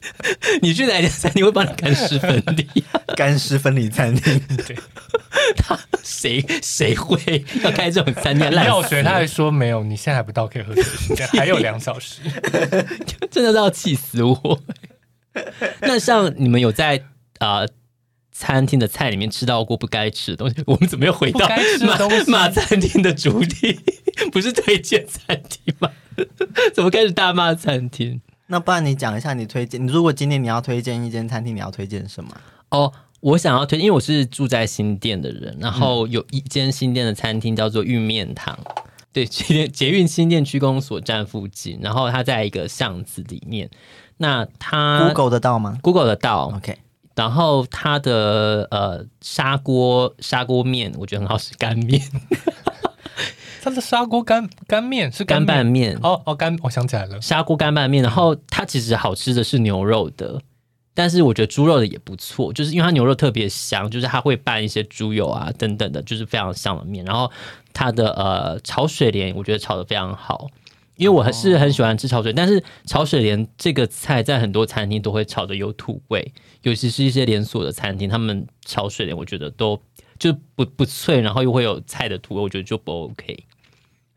Speaker 1: 你去哪家餐厅会帮你干湿分离？
Speaker 2: 干湿分离餐厅，
Speaker 3: 对，
Speaker 1: 他谁谁会要开这种餐厅？
Speaker 3: 药水他还说没有，你现在还不到可以喝水时间，还有两小时，
Speaker 1: 真的是要气死我。那像你们有在啊、呃、餐厅的菜里面吃到过不该吃的东西？我们怎么又回到马马餐厅的主题？不是推荐餐厅吗？怎么开始大骂餐厅？
Speaker 2: 那不然你讲一下你推荐，你如果今天你要推荐一间餐厅，你要推荐什么？
Speaker 1: 哦，我想要推荐，因为我是住在新店的人，然后有一间新店的餐厅叫做玉面堂，对，捷捷运新店区公所站附近，然后它在一个巷子里面。那它
Speaker 2: Google 得到吗
Speaker 1: ？Google 得到
Speaker 2: ，OK。
Speaker 1: 然后它的呃砂锅砂锅面，我觉得很好吃，干面。
Speaker 3: 它的砂锅干干面是干
Speaker 1: 拌面
Speaker 3: 哦哦干，我想起来了，
Speaker 1: 砂锅干拌面。然后它其实好吃的是牛肉的，但是我觉得猪肉的也不错，就是因为它牛肉特别香，就是它会拌一些猪油啊等等的，就是非常香的面。然后它的呃炒水莲，我觉得炒的非常好。因为我还是很喜欢吃炒水，但是炒水莲这个菜在很多餐厅都会炒的有土味，尤其是一些连锁的餐厅，他们炒水莲我觉得都就不不脆，然后又会有菜的土味，我觉得就不 OK。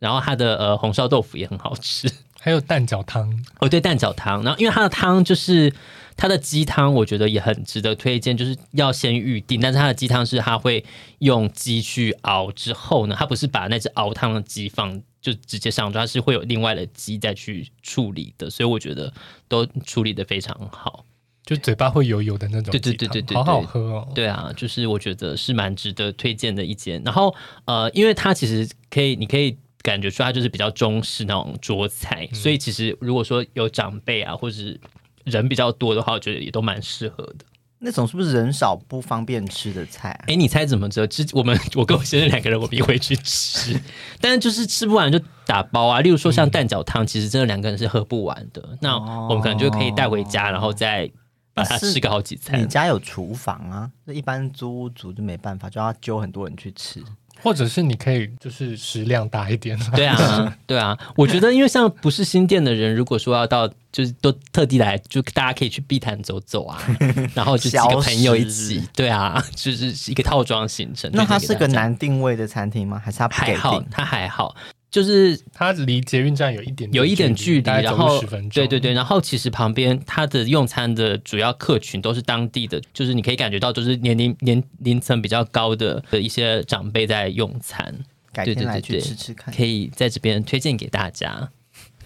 Speaker 1: 然后它的呃红烧豆腐也很好吃，
Speaker 3: 还有蛋饺汤
Speaker 1: 哦，对，蛋饺汤。然后因为它的汤就是它的鸡汤，我觉得也很值得推荐，就是要先预定。但是它的鸡汤是它会用鸡去熬之后呢，它不是把那只熬汤的鸡放。就直接上桌，它是会有另外的鸡再去处理的，所以我觉得都处理的非常好，
Speaker 3: 就嘴巴会油油的那种。
Speaker 1: 对对对对对，
Speaker 3: 好好喝哦。
Speaker 1: 对啊，就是我觉得是蛮值得推荐的一间。然后呃，因为它其实可以，你可以感觉出它就是比较中式那种桌菜，嗯、所以其实如果说有长辈啊，或者是人比较多的话，我觉得也都蛮适合的。
Speaker 2: 那种是不是人少不方便吃的菜啊？
Speaker 1: 哎，你猜怎么着？之我们我跟我先生两个人，我们也会去吃，但是就是吃不完就打包啊。例如说像蛋饺汤，其实真的两个人是喝不完的。嗯、那我们可能就可以带回家，然后再把它吃个好几餐。
Speaker 2: 你家有厨房啊？那一般租屋族就没办法，就要揪很多人去吃。
Speaker 3: 或者是你可以就是食量大一点，
Speaker 1: 对啊，对啊。我觉得因为像不是新店的人，如果说要到，就是都特地来，就大家可以去碧潭走走啊，然后就几个朋友一起，对啊，就是一个套装行程。
Speaker 2: 那它是个难定位的餐厅吗？还是它
Speaker 1: 还好？它还好。就是
Speaker 3: 它离捷运站有一点
Speaker 1: 有一点距离，然后
Speaker 3: 分
Speaker 1: 对对对，然后其实旁边它的用餐的主要客群都是当地的，就是你可以感觉到就是年龄年龄层比较高的的一些长辈在用餐。
Speaker 2: 改天来去吃吃看，
Speaker 1: 可以在这边推荐给大家。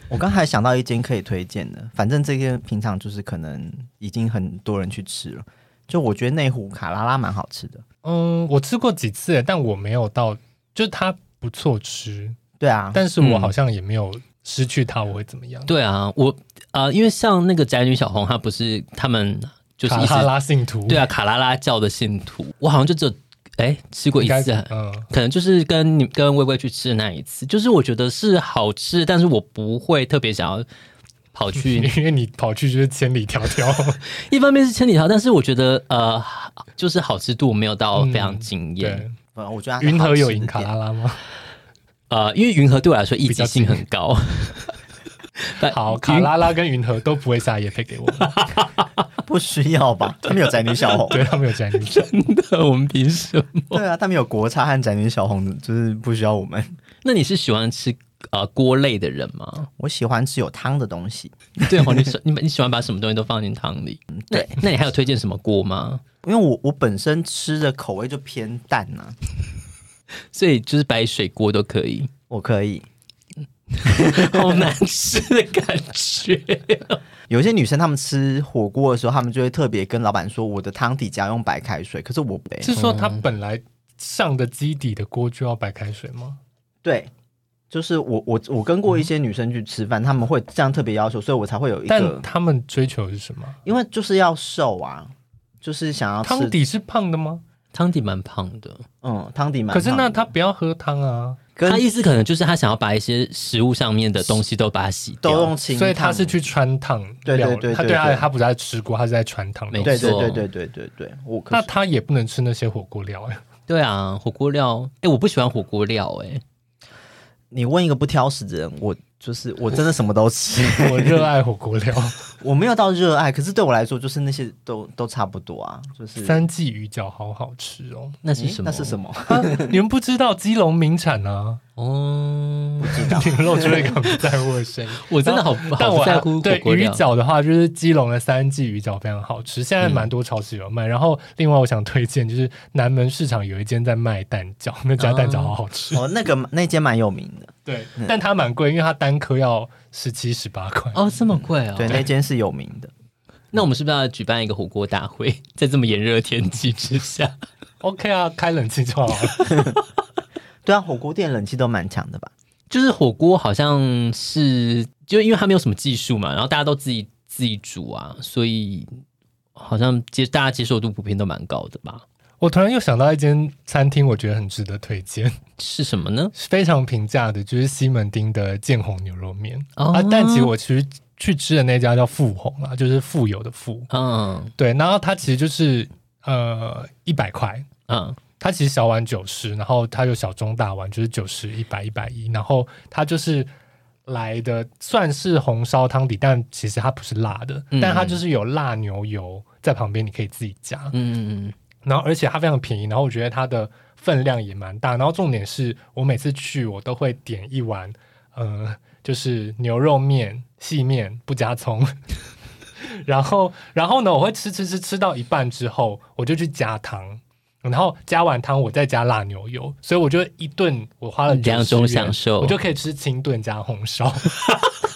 Speaker 2: 我刚才想到一间可以推荐的，反正这个平常就是可能已经很多人去吃了，就我觉得内湖卡拉拉蛮好吃的。
Speaker 3: 嗯，我吃过几次，但我没有到，就是它不错吃。
Speaker 2: 对啊，
Speaker 3: 但是我好像也没有失去他，我会怎么样？
Speaker 1: 对啊，我呃，因为像那个宅女小红，她不是他们就是
Speaker 3: 卡拉拉信徒，
Speaker 1: 对啊，卡拉拉教的信徒，我好像就只有哎吃过一次，嗯，可能就是跟你跟薇薇去吃的那一次，就是我觉得是好吃，但是我不会特别想要跑去，
Speaker 3: 因为你跑去就是千里迢迢，
Speaker 1: 一方面是千里迢，但是我觉得呃，就是好吃度没有到非常惊艳。
Speaker 3: 对，
Speaker 2: 我觉得
Speaker 3: 云和有赢卡拉拉吗？
Speaker 1: 呃，因为云和对我来说，一级性很高。
Speaker 3: 好，卡拉拉跟云和都不会撒野配给我，
Speaker 2: 不需要吧？他们有宅女小红，
Speaker 3: 对他们有宅女小红，
Speaker 1: 真的，我们凭什么？
Speaker 2: 对啊，他们有国差和宅女小红，就是不需要我们。
Speaker 1: 那你是喜欢吃呃锅类的人吗？
Speaker 2: 我喜欢吃有汤的东西。
Speaker 1: 对，你喜你你喜欢把什么东西都放进汤里？对，那你还有推荐什么锅吗？
Speaker 2: 因为我我本身吃的口味就偏淡呐、啊。
Speaker 1: 所以就是白水锅都可以，
Speaker 2: 我可以，
Speaker 1: 好难吃的感觉。
Speaker 2: 有些女生她们吃火锅的时候，她们就会特别跟老板说：“我的汤底要用白开水。”可是我不，
Speaker 3: 是说她本来上的基底的锅就要白开水吗？
Speaker 2: 对，就是我我我跟过一些女生去吃饭，他们会这样特别要求，所以我才会有一个。
Speaker 3: 但他们追求的是什么？
Speaker 2: 因为就是要瘦啊，就是想要吃
Speaker 3: 汤底是胖的吗？
Speaker 1: 汤底蛮胖的，
Speaker 2: 嗯，汤底蛮胖。
Speaker 3: 可是那他不要喝汤啊？
Speaker 1: 他意思可能就是他想要把一些食物上面的东西都把它洗掉，
Speaker 2: 都用清，
Speaker 3: 所以他是去穿烫。
Speaker 2: 对对对，
Speaker 3: 他对他他不是在吃锅，他是在穿烫。
Speaker 1: 没错，
Speaker 2: 对对对对对对对。我
Speaker 3: 那他也不能吃那些火锅料哎。
Speaker 1: 对啊，火锅料，哎，我不喜欢火锅料哎。
Speaker 2: 你问一个不挑食的人，我。就是我真的什么都吃，
Speaker 3: 我热爱火锅料，
Speaker 2: 我没有到热爱，可是对我来说，就是那些都都差不多啊。就是
Speaker 3: 三季鱼饺好好吃哦，
Speaker 1: 那是什么？
Speaker 2: 那是什么？
Speaker 3: 啊、你们不知道基隆名产啊？
Speaker 2: 哦，不知 道，你们
Speaker 3: 露出一个不在乎的声音。
Speaker 1: 我真的好，但我在乎
Speaker 3: 对鱼饺的话，就是基隆的三季鱼饺非常好吃，现在蛮多超市有卖。嗯、然后另外我想推荐，就是南门市场有一间在卖蛋饺，那家蛋饺好好吃
Speaker 2: 哦。那个那间蛮有名的，
Speaker 3: 对，但它蛮贵，因为它单颗要十七十八块
Speaker 1: 哦，这么贵哦。
Speaker 2: 对，那间是有名的。
Speaker 1: 那我们是不是要举办一个火锅大会，在这么炎热天气之下？
Speaker 3: OK 啊，开冷气就好了。
Speaker 2: 对啊，火锅店冷气都蛮强的吧？
Speaker 1: 就是火锅好像是，就因为它没有什么技术嘛，然后大家都自己自己煮啊，所以好像接大家接受度普遍都蛮高的吧。
Speaker 3: 我突然又想到一间餐厅，我觉得很值得推荐，
Speaker 1: 是什么呢？
Speaker 3: 非常平价的，就是西门町的建宏牛肉面、哦、啊。但其实我其实去吃的那家叫富宏啊，就是富有的富，嗯，对。然后它其实就是呃一百块，嗯。它其实小碗九十，然后它有小中大碗，就是九十、一百、一百一，然后它就是来的算是红烧汤底，但其实它不是辣的，嗯、但它就是有辣牛油在旁边，你可以自己加。嗯嗯嗯。然后而且它非常便宜，然后我觉得它的分量也蛮大，然后重点是我每次去我都会点一碗，呃，就是牛肉面细面不加葱，然后然后呢我会吃吃吃吃到一半之后，我就去加汤。然后加完汤，我再加辣牛油，所以我就一顿我花了
Speaker 1: 两种享受，
Speaker 3: 我就可以吃清炖加红烧。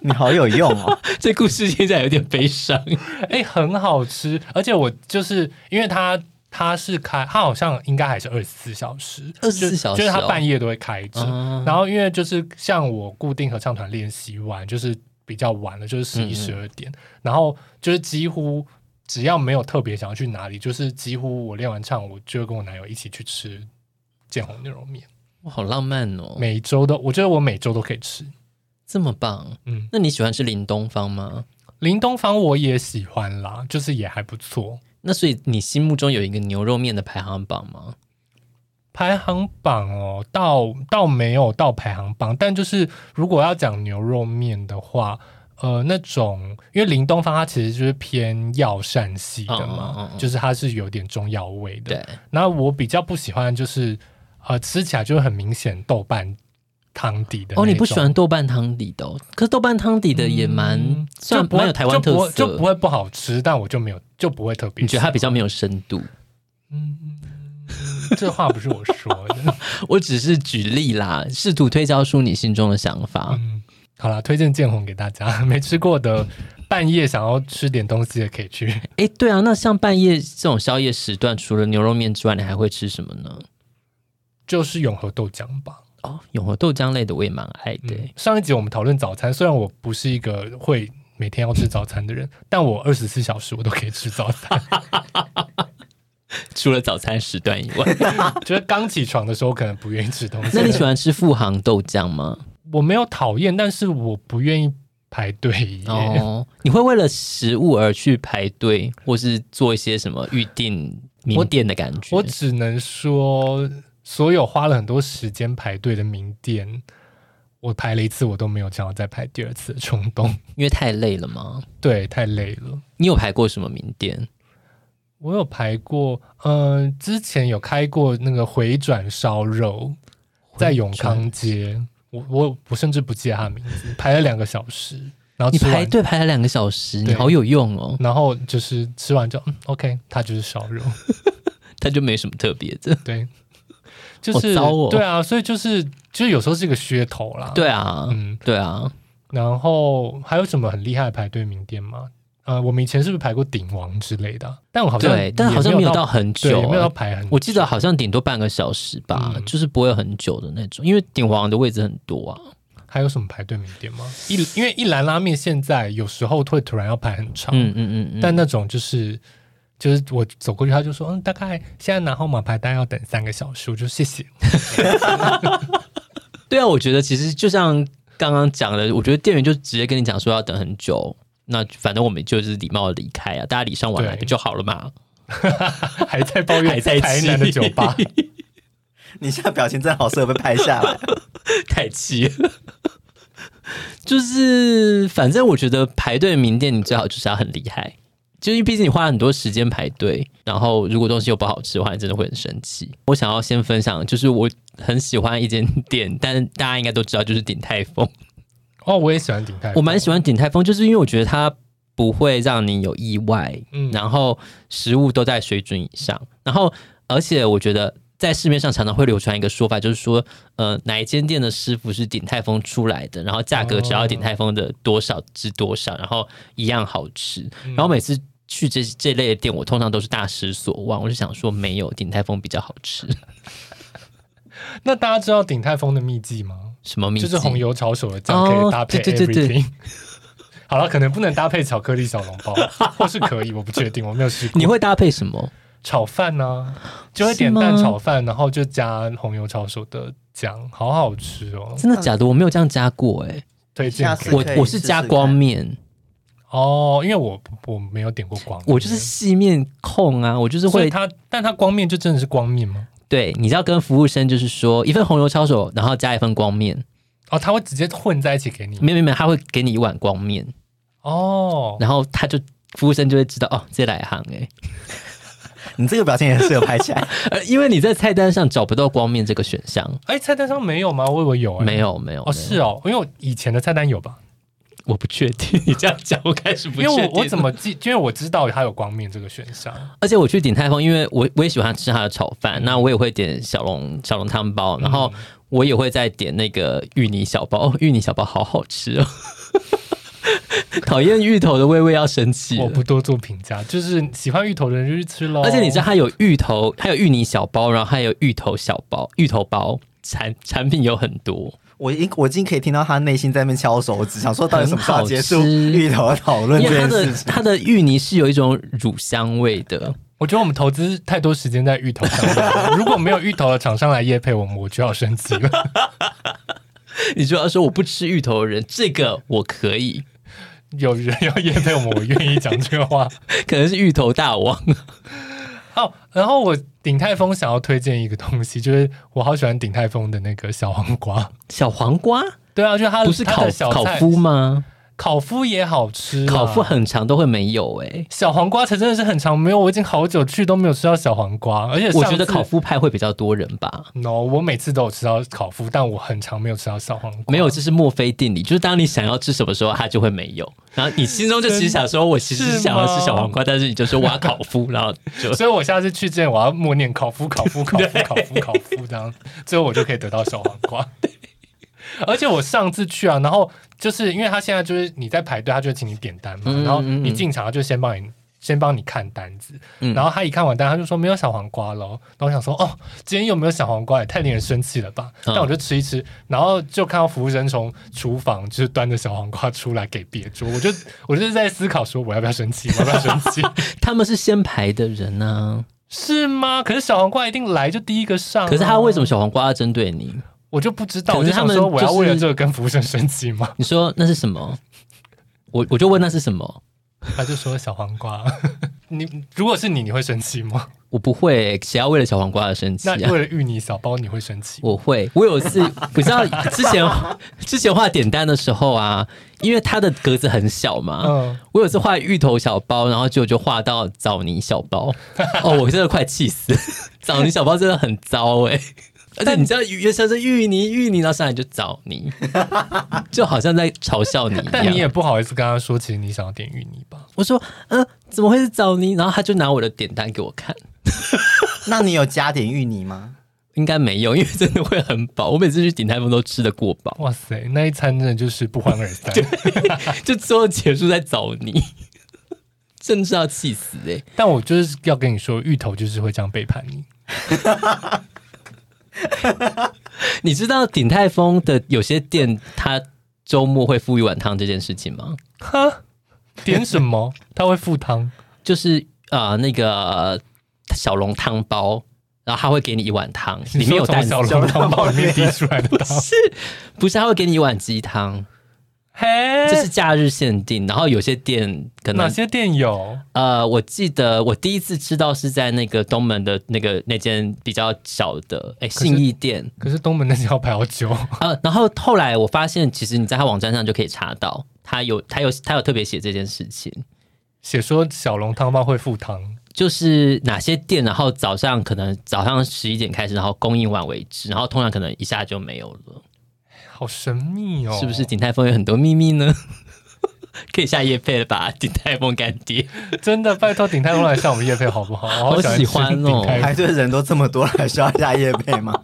Speaker 2: 你好有用哦！
Speaker 1: 这故事现在有点悲伤。
Speaker 3: 哎，很好吃，而且我就是因为它它是开，它好像应该还是二十四小时，
Speaker 1: 二十四小时，哦，
Speaker 3: 就是它半夜都会开着。嗯、然后因为就是像我固定合唱团练习完，就是比较晚了，就是十一十二点，嗯、然后就是几乎。只要没有特别想要去哪里，就是几乎我练完唱，我就会跟我男友一起去吃建宏牛肉面。
Speaker 1: 哇，好浪漫哦！
Speaker 3: 每周都，我觉得我每周都可以吃，
Speaker 1: 这么棒。嗯，那你喜欢吃林东方吗？
Speaker 3: 林东方我也喜欢啦，就是也还不错。
Speaker 1: 那所以你心目中有一个牛肉面的排行榜吗？
Speaker 3: 排行榜哦，倒倒没有到排行榜，但就是如果要讲牛肉面的话。呃，那种因为林东方它其实就是偏药膳系的嘛，嗯嗯嗯、就是它是有点中药味的。对，那我比较不喜欢就是呃吃起来就很明显豆瓣汤底的。哦，
Speaker 1: 你不喜欢豆瓣汤底的、哦？可是豆瓣汤底的也蛮、嗯、算蛮有台湾特色
Speaker 3: 就，就不会不好吃，但我就没有就不会特别。
Speaker 1: 你觉得它比较没有深度？
Speaker 3: 嗯，这话不是我说的，
Speaker 1: 我只是举例啦，试图推销出你心中的想法。
Speaker 3: 嗯好啦，推荐建红给大家，没吃过的，半夜想要吃点东西也可以去。
Speaker 1: 哎，对啊，那像半夜这种宵夜时段，除了牛肉面之外，你还会吃什么呢？
Speaker 3: 就是永和豆浆吧。
Speaker 1: 哦，永和豆浆类的我也蛮爱的。嗯，
Speaker 3: 上一集我们讨论早餐，虽然我不是一个会每天要吃早餐的人，但我二十四小时我都可以吃早餐，
Speaker 1: 除了早餐时段以外，
Speaker 3: 就是刚起床的时候可能不愿意吃东西。
Speaker 1: 那你喜欢吃富航豆浆吗？
Speaker 3: 我没有讨厌，但是我不愿意排队。
Speaker 1: 哦，你会为了食物而去排队，或是做一些什么预定名店的感觉？
Speaker 3: 我，我只能说，所有花了很多时间排队的名店，我排了一次，我都没有想要再排第二次的冲动，
Speaker 1: 因为太累了吗？
Speaker 3: 对，太累了。
Speaker 1: 你有排过什么名店？
Speaker 3: 我有排过，嗯、呃，之前有开过那个回转烧肉，在永康街。我我我甚至不记得他名字，排了两个小时，然后
Speaker 1: 你排队排了两个小时，你好有用哦。
Speaker 3: 然后就是吃完就嗯，OK，它就是烧肉，
Speaker 1: 它就没什么特别的。
Speaker 3: 对，就是糟哦。对啊，所以就是就是有时候是一个噱头啦。
Speaker 1: 对啊，嗯，对啊。
Speaker 3: 然后还有什么很厉害的排队名店吗？呃，我们以前是不是排过鼎王之类的？但我好像
Speaker 1: 对，但好像没有到很久，
Speaker 3: 没有到排很久。
Speaker 1: 我记得好像顶多半个小时吧，嗯、就是不会很久的那种。因为鼎王的位置很多啊。
Speaker 3: 还有什么排队名店吗？一因为一兰拉面现在有时候会突然要排很长，嗯，嗯嗯但那种就是就是我走过去，他就说：“嗯，大概现在拿号码牌大概要等三个小时。”我就谢谢。
Speaker 1: 对啊，我觉得其实就像刚刚讲的，我觉得店员就直接跟你讲说要等很久，那反正我们就是礼貌的离开啊，大家礼尚往来不就好了嘛？
Speaker 3: 还在抱怨 在台南的酒吧，
Speaker 2: 你现在表情真好，适合被拍下来，
Speaker 1: 太气了。就是反正我觉得排队名店，你最好就是要很厉害。就因为毕竟你花了很多时间排队，然后如果东西又不好吃的话，你真的会很生气。我想要先分享，就是我很喜欢一间店，但是大家应该都知道，就是鼎泰丰。
Speaker 3: 哦，我也喜欢鼎泰丰，
Speaker 1: 我蛮喜欢鼎泰丰，就是因为我觉得它不会让你有意外，嗯，然后食物都在水准以上，然后而且我觉得。在市面上常常会流传一个说法，就是说，呃，哪一间店的师傅是鼎泰丰出来的，然后价格只要鼎泰丰的多少至多少，然后一样好吃。然后每次去这这类的店，我通常都是大失所望。我就想说，没有鼎泰丰比较好吃。
Speaker 3: 那大家知道鼎泰丰的秘技吗？
Speaker 1: 什么秘技？
Speaker 3: 就是红油抄手的酱可以搭配 everything。对对对对。好了，可能不能搭配巧克力小笼包，或是可以，我不确定，我没有试过。
Speaker 1: 你会搭配什么？
Speaker 3: 炒饭呢、啊，就会点蛋炒饭，然后就加红油抄手的酱，好好吃哦！
Speaker 1: 真的假的？我没有这样加过哎、欸。
Speaker 3: 推荐
Speaker 1: 我我是加光面
Speaker 3: 哦，因为我我没有点过光面，
Speaker 1: 我就是细面控啊，我就是会
Speaker 3: 它，但它光面就真的是光面吗？
Speaker 1: 对，你知道跟服务生就是说一份红油抄手，然后加一份光面
Speaker 3: 哦，他会直接混在一起给你？
Speaker 1: 没有没有，他会给你一碗光面哦，然后他就服务生就会知道哦，这来行哎、欸。
Speaker 2: 你这个表情也是有拍起来，
Speaker 1: 呃，因为你在菜单上找不到光面这个选项。
Speaker 3: 哎，菜单上没有吗？我以为有、欸，
Speaker 1: 没有，没有。
Speaker 3: 哦，是哦，因为我以前的菜单有吧？
Speaker 1: 我不确定。你这样讲，我开始不确定。
Speaker 3: 因为我我怎么记？因为我知道它有光面这个选项。
Speaker 1: 而且我去鼎泰丰，因为我我也喜欢吃它的炒饭，那我也会点小笼小笼汤包，然后我也会再点那个芋泥小包。哦，芋泥小包好好吃哦。讨厌芋头的微微要生气，
Speaker 3: 我不多做评价，就是喜欢芋头的人就去吃喽。
Speaker 1: 而且你知道它有芋头，它有芋泥小包，然后还有芋头小包、芋头包产产品有很多。
Speaker 2: 我已我已经可以听到他内心在那边敲手指，想说到底什么时候结束芋头的讨论？
Speaker 1: 因为它的它的芋泥是有一种乳香味的。
Speaker 3: 我觉得我们投资太多时间在芋头上，如果没有芋头的厂商来夜配我们，我就要生气了。
Speaker 1: 你就要说我不吃芋头的人，这个我可以。
Speaker 3: 有人要验配我们，我愿意讲这个话。
Speaker 1: 可能是芋头大王。
Speaker 3: 好，然后我鼎泰丰想要推荐一个东西，就是我好喜欢鼎泰丰的那个小黄瓜。
Speaker 1: 小黄瓜？
Speaker 3: 对啊，就是它
Speaker 1: 不是烤烤麸吗？
Speaker 3: 烤麸也好吃，
Speaker 1: 烤麸很长都会没有哎、欸，
Speaker 3: 小黄瓜才真的是很长没有，我已经好久去都没有吃到小黄瓜，而且
Speaker 1: 我觉得烤麸派会比较多人吧。
Speaker 3: No，我每次都有吃到烤麸，但我很长没有吃到小黄瓜。
Speaker 1: 没有，这是墨菲定理，就是当你想要吃什么时候，它就会没有。然后你心中就其实想说，我其实是想要吃小黄瓜，但是你就说我要烤麸，然后就，
Speaker 3: 所以我下次去之前我要默念烤麸，烤麸，烤麸，烤麸，烤麸，这样最后我就可以得到小黄瓜。而且我上次去啊，然后就是因为他现在就是你在排队，他就会请你点单嘛，嗯嗯嗯，然后你进场他就先帮你先帮你看单子，嗯、然后他一看完单，他就说没有小黄瓜喽。然后我想说，哦，今天有没有小黄瓜？也太令人生气了吧！嗯、但我就吃一吃，然后就看到服务生从厨房就是端着小黄瓜出来给别桌，我就我就是在思考说，我要不要生气？我要不要生气？
Speaker 1: 他们是先排的人呢、啊，
Speaker 3: 是吗？可是小黄瓜一定来就第一个上、啊，
Speaker 1: 可是他为什么小黄瓜要针对你？
Speaker 3: 我就不知道，可是他们我就想说，我要为了这个跟服务生生气吗？
Speaker 1: 你说那是什么？我我就问那是什么？
Speaker 3: 他就说小黄瓜。你如果是你，你会生气吗？
Speaker 1: 我不会，谁要为了小黄瓜而生气啊？
Speaker 3: 那为了芋泥小包，你会生气？
Speaker 1: 我会。我有一次，你知道之前之前画点单的时候啊，因为它的格子很小嘛，嗯，我有次画芋头小包，然后就就画到枣泥小包。哦，我真的快气死！枣泥小包真的很糟哎。而且你知道，原先是芋泥，芋泥，然后上来就枣泥，就好像在嘲笑你一样。
Speaker 3: 但你也不好意思跟他说，其实你想要点芋泥吧？
Speaker 1: 我说，嗯、呃，怎么会是枣泥？然后他就拿我的点单给我看。
Speaker 2: 那你有加点芋泥吗？
Speaker 1: 应该没有，因为真的会很饱。我每次去鼎泰丰都吃的过饱。
Speaker 3: 哇塞，那一餐真的就是不欢而散，
Speaker 1: 就最后结束在枣泥，真是要气死哎、欸！
Speaker 3: 但我就是要跟你说，芋头就是会这样背叛你。
Speaker 1: 你知道鼎泰丰的有些店，他周末会付一碗汤这件事情吗？
Speaker 3: 哈，点什么？他会付汤，
Speaker 1: 就是呃那个小笼汤包，然后他会给你一碗汤，里面有蛋。
Speaker 3: 小笼汤包里面 滴出来的汤不
Speaker 1: 是，不是他会给你一碗鸡汤？嘿，这是假日限定，然后有些店可能
Speaker 3: 哪些店有？
Speaker 1: 呃，我记得我第一次知道是在那个东门的那个那间比较小的哎信义店，
Speaker 3: 可是东门那间要排好久。
Speaker 1: 呃，然后后来我发现，其实你在他网站上就可以查到，他有他有他有特别写这件事情，
Speaker 3: 写说小龙汤包会附汤，
Speaker 1: 就是哪些店，然后早上可能早上十一点开始，然后供应完为止，然后通常可能一下就没有了。
Speaker 3: 好神秘哦，
Speaker 1: 是不是鼎泰丰有很多秘密呢？可以下夜配了吧，鼎泰丰干爹，
Speaker 3: 真的拜托鼎泰丰来下我们夜配好不好？好，
Speaker 1: 喜欢哦，
Speaker 2: 排队人都这么多，还需要下夜配吗？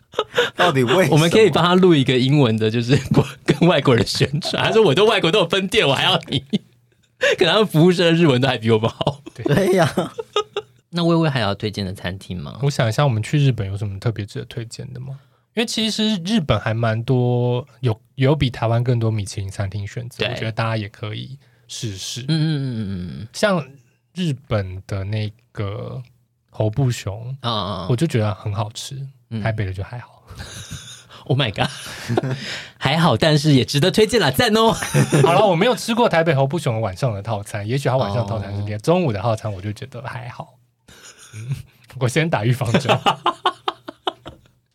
Speaker 2: 到底为什么？
Speaker 1: 我们可以帮他录一个英文的，就是跟外国人宣传。他说我都外国都有分店，我还要你，可能他们服务生的日文都还比我们好。
Speaker 2: 对呀，
Speaker 1: 那薇薇还要推荐的餐厅吗？
Speaker 3: 我想一下，我们去日本有什么特别值得推荐的吗？因为其实日本还蛮多，有有比台湾更多米其林餐厅选择，我觉得大家也可以试试。嗯嗯嗯嗯嗯，像日本的那个侯布雄啊，我就觉得很好吃。台北的就还好。
Speaker 1: Oh my god，还好，但是也值得推荐了，赞哦。
Speaker 3: 好了，我没有吃过台北侯布雄晚上的套餐，也许他晚上的套餐是这样，中午的套餐我就觉得还好。嗯，我先打预防针。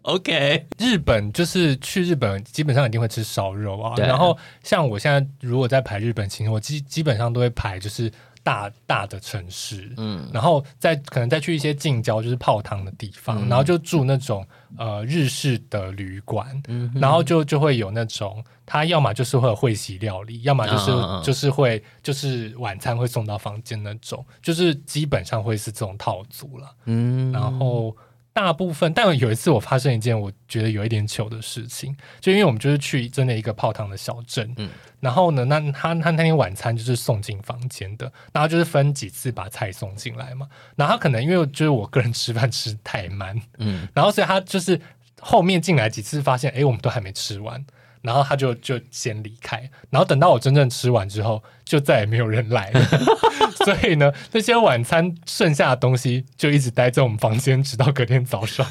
Speaker 1: OK，
Speaker 3: 日本就是去日本，基本上一定会吃烧肉啊。然后像我现在如果在排日本行程，我基基本上都会排就是大大的城市，嗯，然后再可能再去一些近郊，就是泡汤的地方，嗯、然后就住那种呃日式的旅馆，嗯，然后就就会有那种，他要么就是会有会席料理，要么就是、嗯、就是会就是晚餐会送到房间那种，就是基本上会是这种套组了，嗯，然后。大部分，但有一次我发生一件我觉得有一点糗的事情，就因为我们就是去真的一个泡汤的小镇，嗯，然后呢，那他他那天晚餐就是送进房间的，然后就是分几次把菜送进来嘛，然后他可能因为就是我个人吃饭吃太慢，嗯，然后所以他就是后面进来几次发现，哎，我们都还没吃完。然后他就就先离开，然后等到我真正吃完之后，就再也没有人来了。所以呢，那些晚餐剩下的东西就一直待在我们房间，直到隔天早上。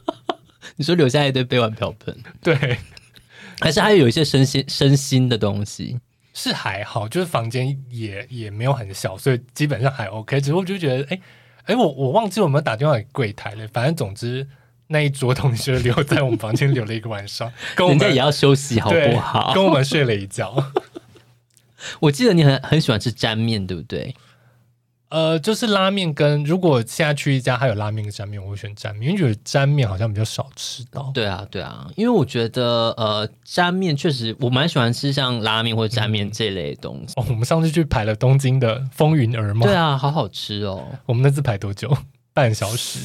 Speaker 1: 你说留下一堆杯碗瓢盆，
Speaker 3: 对，
Speaker 1: 还是还有一些身心身心的东西？
Speaker 3: 是还好，就是房间也也没有很小，所以基本上还 OK。只不过就觉得，哎哎，我我忘记我们打电话给柜台了。反正总之。那一桌同学留在我们房间留了一个晚上，跟我
Speaker 1: 们也要休息好不好？
Speaker 3: 跟我们睡了一觉。
Speaker 1: 我记得你很很喜欢吃沾面，对不对？
Speaker 3: 呃，就是拉面跟如果现在去一家还有拉面跟沾面，我会选沾面，因为觉得沾面好像比较少吃到。
Speaker 1: 对啊，对啊，因为我觉得呃，沾面确实我蛮喜欢吃像拉面或者沾面这类的东西。
Speaker 3: 哦，我们上次去排了东京的风云儿嘛，
Speaker 1: 对啊，好好吃哦。
Speaker 3: 我们那次排多久？半小时。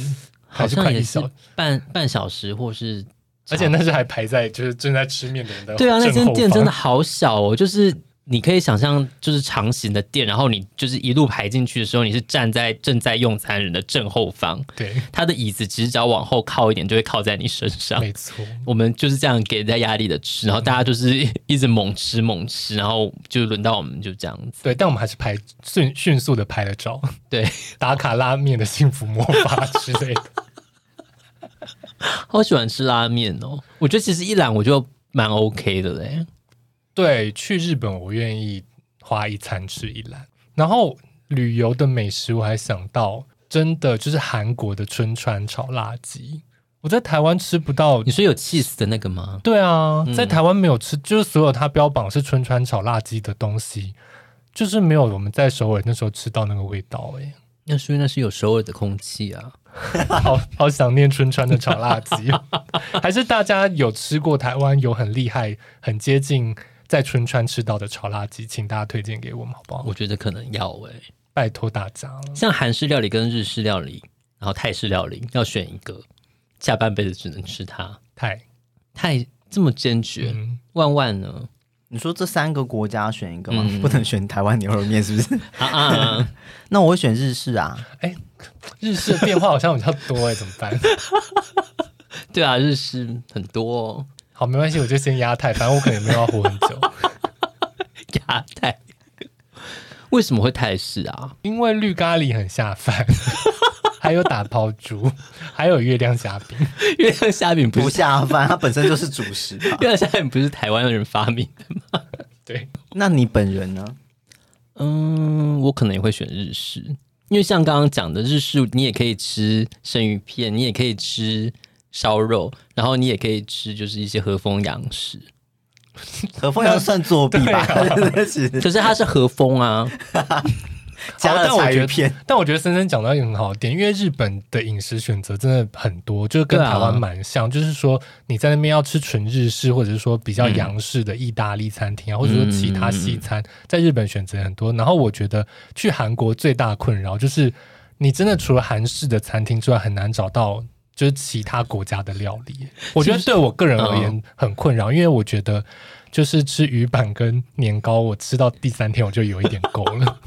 Speaker 1: 好像也是半半小时，或是，
Speaker 3: 而且那是还排在就是正在吃面的人的。
Speaker 1: 对啊，那间店真的好小哦，就是你可以想象，就是长形的店，然后你就是一路排进去的时候，你是站在正在用餐人的正后方。
Speaker 3: 对，
Speaker 1: 他的椅子只要往后靠一点，就会靠在你身上。
Speaker 3: 没错，
Speaker 1: 我们就是这样给人家压力的吃，然后大家就是 一直猛吃猛吃，然后就轮到我们就这样子。
Speaker 3: 对，但我们还是拍迅迅速的拍了照，
Speaker 1: 对，
Speaker 3: 打卡拉面的幸福魔法之类的。
Speaker 1: 好喜欢吃拉面哦！我觉得其实一兰我就蛮 OK 的嘞。
Speaker 3: 对，去日本我愿意花一餐吃一兰。然后旅游的美食我还想到，真的就是韩国的春川炒辣鸡。我在台湾吃不到。
Speaker 1: 你说有 cheese 的那个吗？
Speaker 3: 对啊，在台湾没有吃，就是所有它标榜是春川炒辣鸡的东西，就是没有我们在首尔那时候吃到那个味道哎。
Speaker 1: 那是因为那是有首尔的空气啊。
Speaker 3: 好好想念春川的炒辣鸡，还是大家有吃过台湾有很厉害、很接近在春川吃到的炒辣鸡，请大家推荐给我们好不好？
Speaker 1: 我觉得可能要诶、欸，
Speaker 3: 拜托大家了。
Speaker 1: 像韩式料理跟日式料理，然后泰式料理，要选一个，下半辈子只能吃它。
Speaker 3: 泰
Speaker 1: 泰这么坚决，嗯、万万呢？
Speaker 2: 你说这三个国家选一个吗？嗯、不能选台湾牛肉面是不是？
Speaker 1: 啊 啊！
Speaker 2: 那我会选日式啊。
Speaker 3: 哎，日式的变化好像比较多哎，怎么办？
Speaker 1: 对啊，日式很多哦。
Speaker 3: 好，没关系，我就先压泰，反正我可能没有要活很久。
Speaker 1: 压泰，为什么会泰式啊？
Speaker 3: 因为绿咖喱很下饭，还有打抛猪，还有月亮虾饼。
Speaker 1: 月亮虾饼不，
Speaker 2: 不下饭，它本身就是主食。
Speaker 1: 月亮虾饼不是台湾人发明的吗？
Speaker 3: 对，
Speaker 2: 那你本人呢？
Speaker 1: 嗯，我可能也会选日式，因为像刚刚讲的日式，你也可以吃生鱼片，你也可以吃烧肉，然后你也可以吃就是一些和风洋食。
Speaker 2: 和风洋算作弊吧？可
Speaker 1: 是它是和风啊。
Speaker 3: 加了柴鱼片，但我觉得森森讲到一个很好的点，因为日本的饮食选择真的很多，就是跟台湾蛮像，啊、就是说你在那边要吃纯日式，或者是说比较洋式的意大利餐厅啊，嗯、或者说其他西餐，在日本选择很多。然后我觉得去韩国最大困扰就是，你真的除了韩式的餐厅之外，很难找到就是其他国家的料理。我觉得对我个人而言很困扰，因为我觉得就是吃鱼板跟年糕，我吃到第三天我就有一点够了。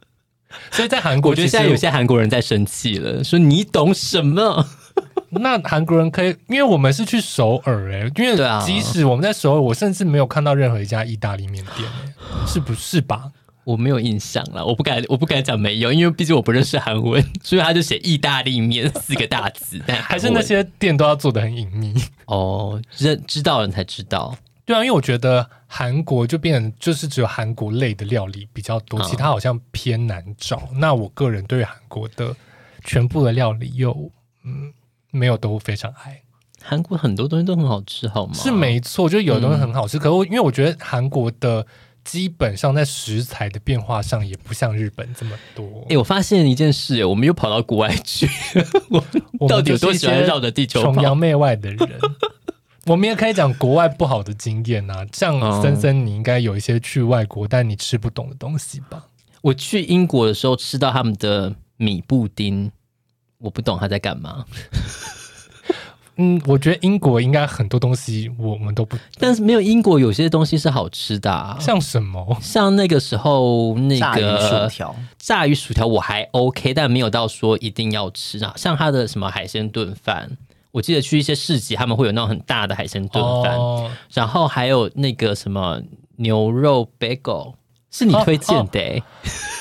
Speaker 3: 所以在韩国，我觉得现在有些韩国人在生气了，说你懂什么？那韩国人可以，因为我们是去首尔哎、欸，因为即使我们在首尔，我甚至没有看到任何一家意大利面店是不是吧？我没有印象了，我不敢，我不敢讲没有，因为毕竟我不认识韩文，所以他就写意大利面四个大字，但还是那些店都要做的很隐秘 哦，认知道人才知道。对啊，因为我觉得韩国就变成就是只有韩国类的料理比较多，其他好像偏难找。哦、那我个人对韩国的全部的料理又嗯没有都非常爱。韩国很多东西都很好吃，好吗？是没错，就有的东西很好吃。嗯、可是我因为我觉得韩国的基本上在食材的变化上也不像日本这么多。哎，我发现一件事，我们又跑到国外去，我到底有多喜欢绕着地球崇洋媚外的人？我们也可以讲国外不好的经验啊，像森森，你应该有一些去外国但你吃不懂的东西吧？我去英国的时候吃到他们的米布丁，我不懂他在干嘛。嗯，我觉得英国应该很多东西我们都不，但是没有英国有些东西是好吃的啊，像什么？像那个时候那个炸鱼薯条，炸鱼薯条我还 OK，但没有到说一定要吃啊。像他的什么海鲜炖饭。我记得去一些市集，他们会有那种很大的海鲜炖饭，哦、然后还有那个什么牛肉 bagel，是你推荐的、欸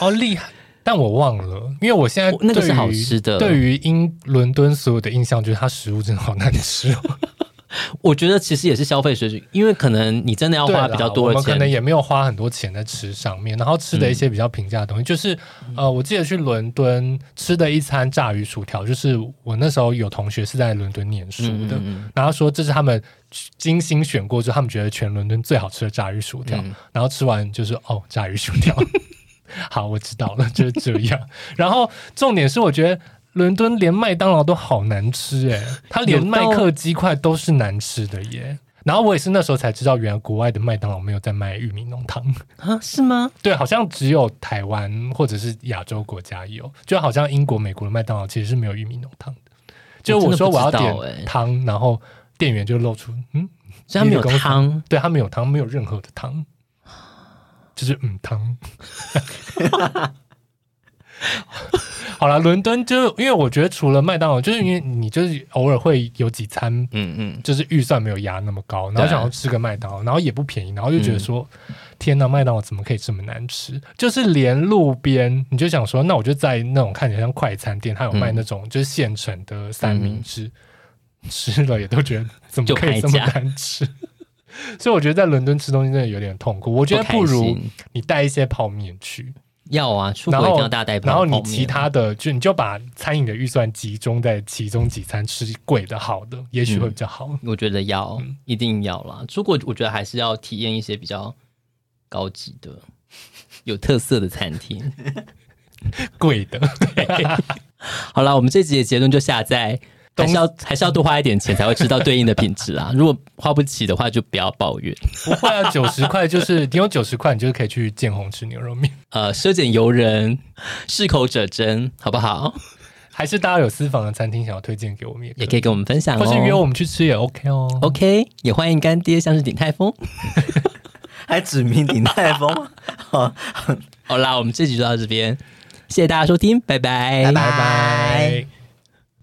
Speaker 3: 哦？哦，厉害！但我忘了，因为我现在那个是好吃的。对于英伦敦所有的印象，就是它食物真的好难吃哦。我觉得其实也是消费水准，因为可能你真的要花比较多的钱，我们可能也没有花很多钱在吃上面，然后吃的一些比较平价的东西，嗯、就是呃，我记得去伦敦吃的一餐炸鱼薯条，就是我那时候有同学是在伦敦念书的，嗯嗯嗯，然后说这是他们精心选过，就他们觉得全伦敦最好吃的炸鱼薯条，嗯、然后吃完就是哦，炸鱼薯条，好，我知道了，就是这样。然后重点是，我觉得。伦敦连麦当劳都好难吃哎，他连麦克鸡块都是难吃的耶。然后我也是那时候才知道，原来国外的麦当劳没有在卖玉米浓汤啊？是吗？对，好像只有台湾或者是亚洲国家有，就好像英国、美国的麦当劳其实是没有玉米浓汤的。就我说我要点汤，然后店员就露出嗯，所以他没有汤，对，他没有汤，没有任何的汤，就是嗯汤。好了，伦敦就因为我觉得除了麦当劳，就是因为你就是偶尔会有几餐，嗯嗯，就是预算没有压那么高，然后想要吃个麦当劳，然后也不便宜，然后就觉得说，嗯、天哪，麦当劳怎么可以这么难吃？就是连路边你就想说，那我就在那种看起来像快餐店，它有卖那种就是现成的三明治，嗯、吃了也都觉得怎么可以这么难吃？所以我觉得在伦敦吃东西真的有点痛苦。我觉得不如你带一些泡面去。要啊，出国一定要大带泡面。然后你其他的就你就把餐饮的预算集中在其中几餐吃贵的好的，也许会比较好。嗯、我觉得要、嗯、一定要啦。出国我觉得还是要体验一些比较高级的、有特色的餐厅，贵的。对好了，我们这集的结论就下在。还是要还是要多花一点钱才会吃到对应的品质啊！如果花不起的话，就不要抱怨。不会啊，九十块就是你有九十块，你就可以去见红吃牛肉面。呃，奢俭由人，适口者珍，好不好？还是大家有私房的餐厅想要推荐给我们也可以，也可以跟我们分享哦，或是约我们去吃也 OK 哦。OK，也欢迎干爹，像是鼎泰丰，还指名鼎泰丰。好，好啦，我们这集就到这边，谢谢大家收听，拜拜，拜拜。拜拜。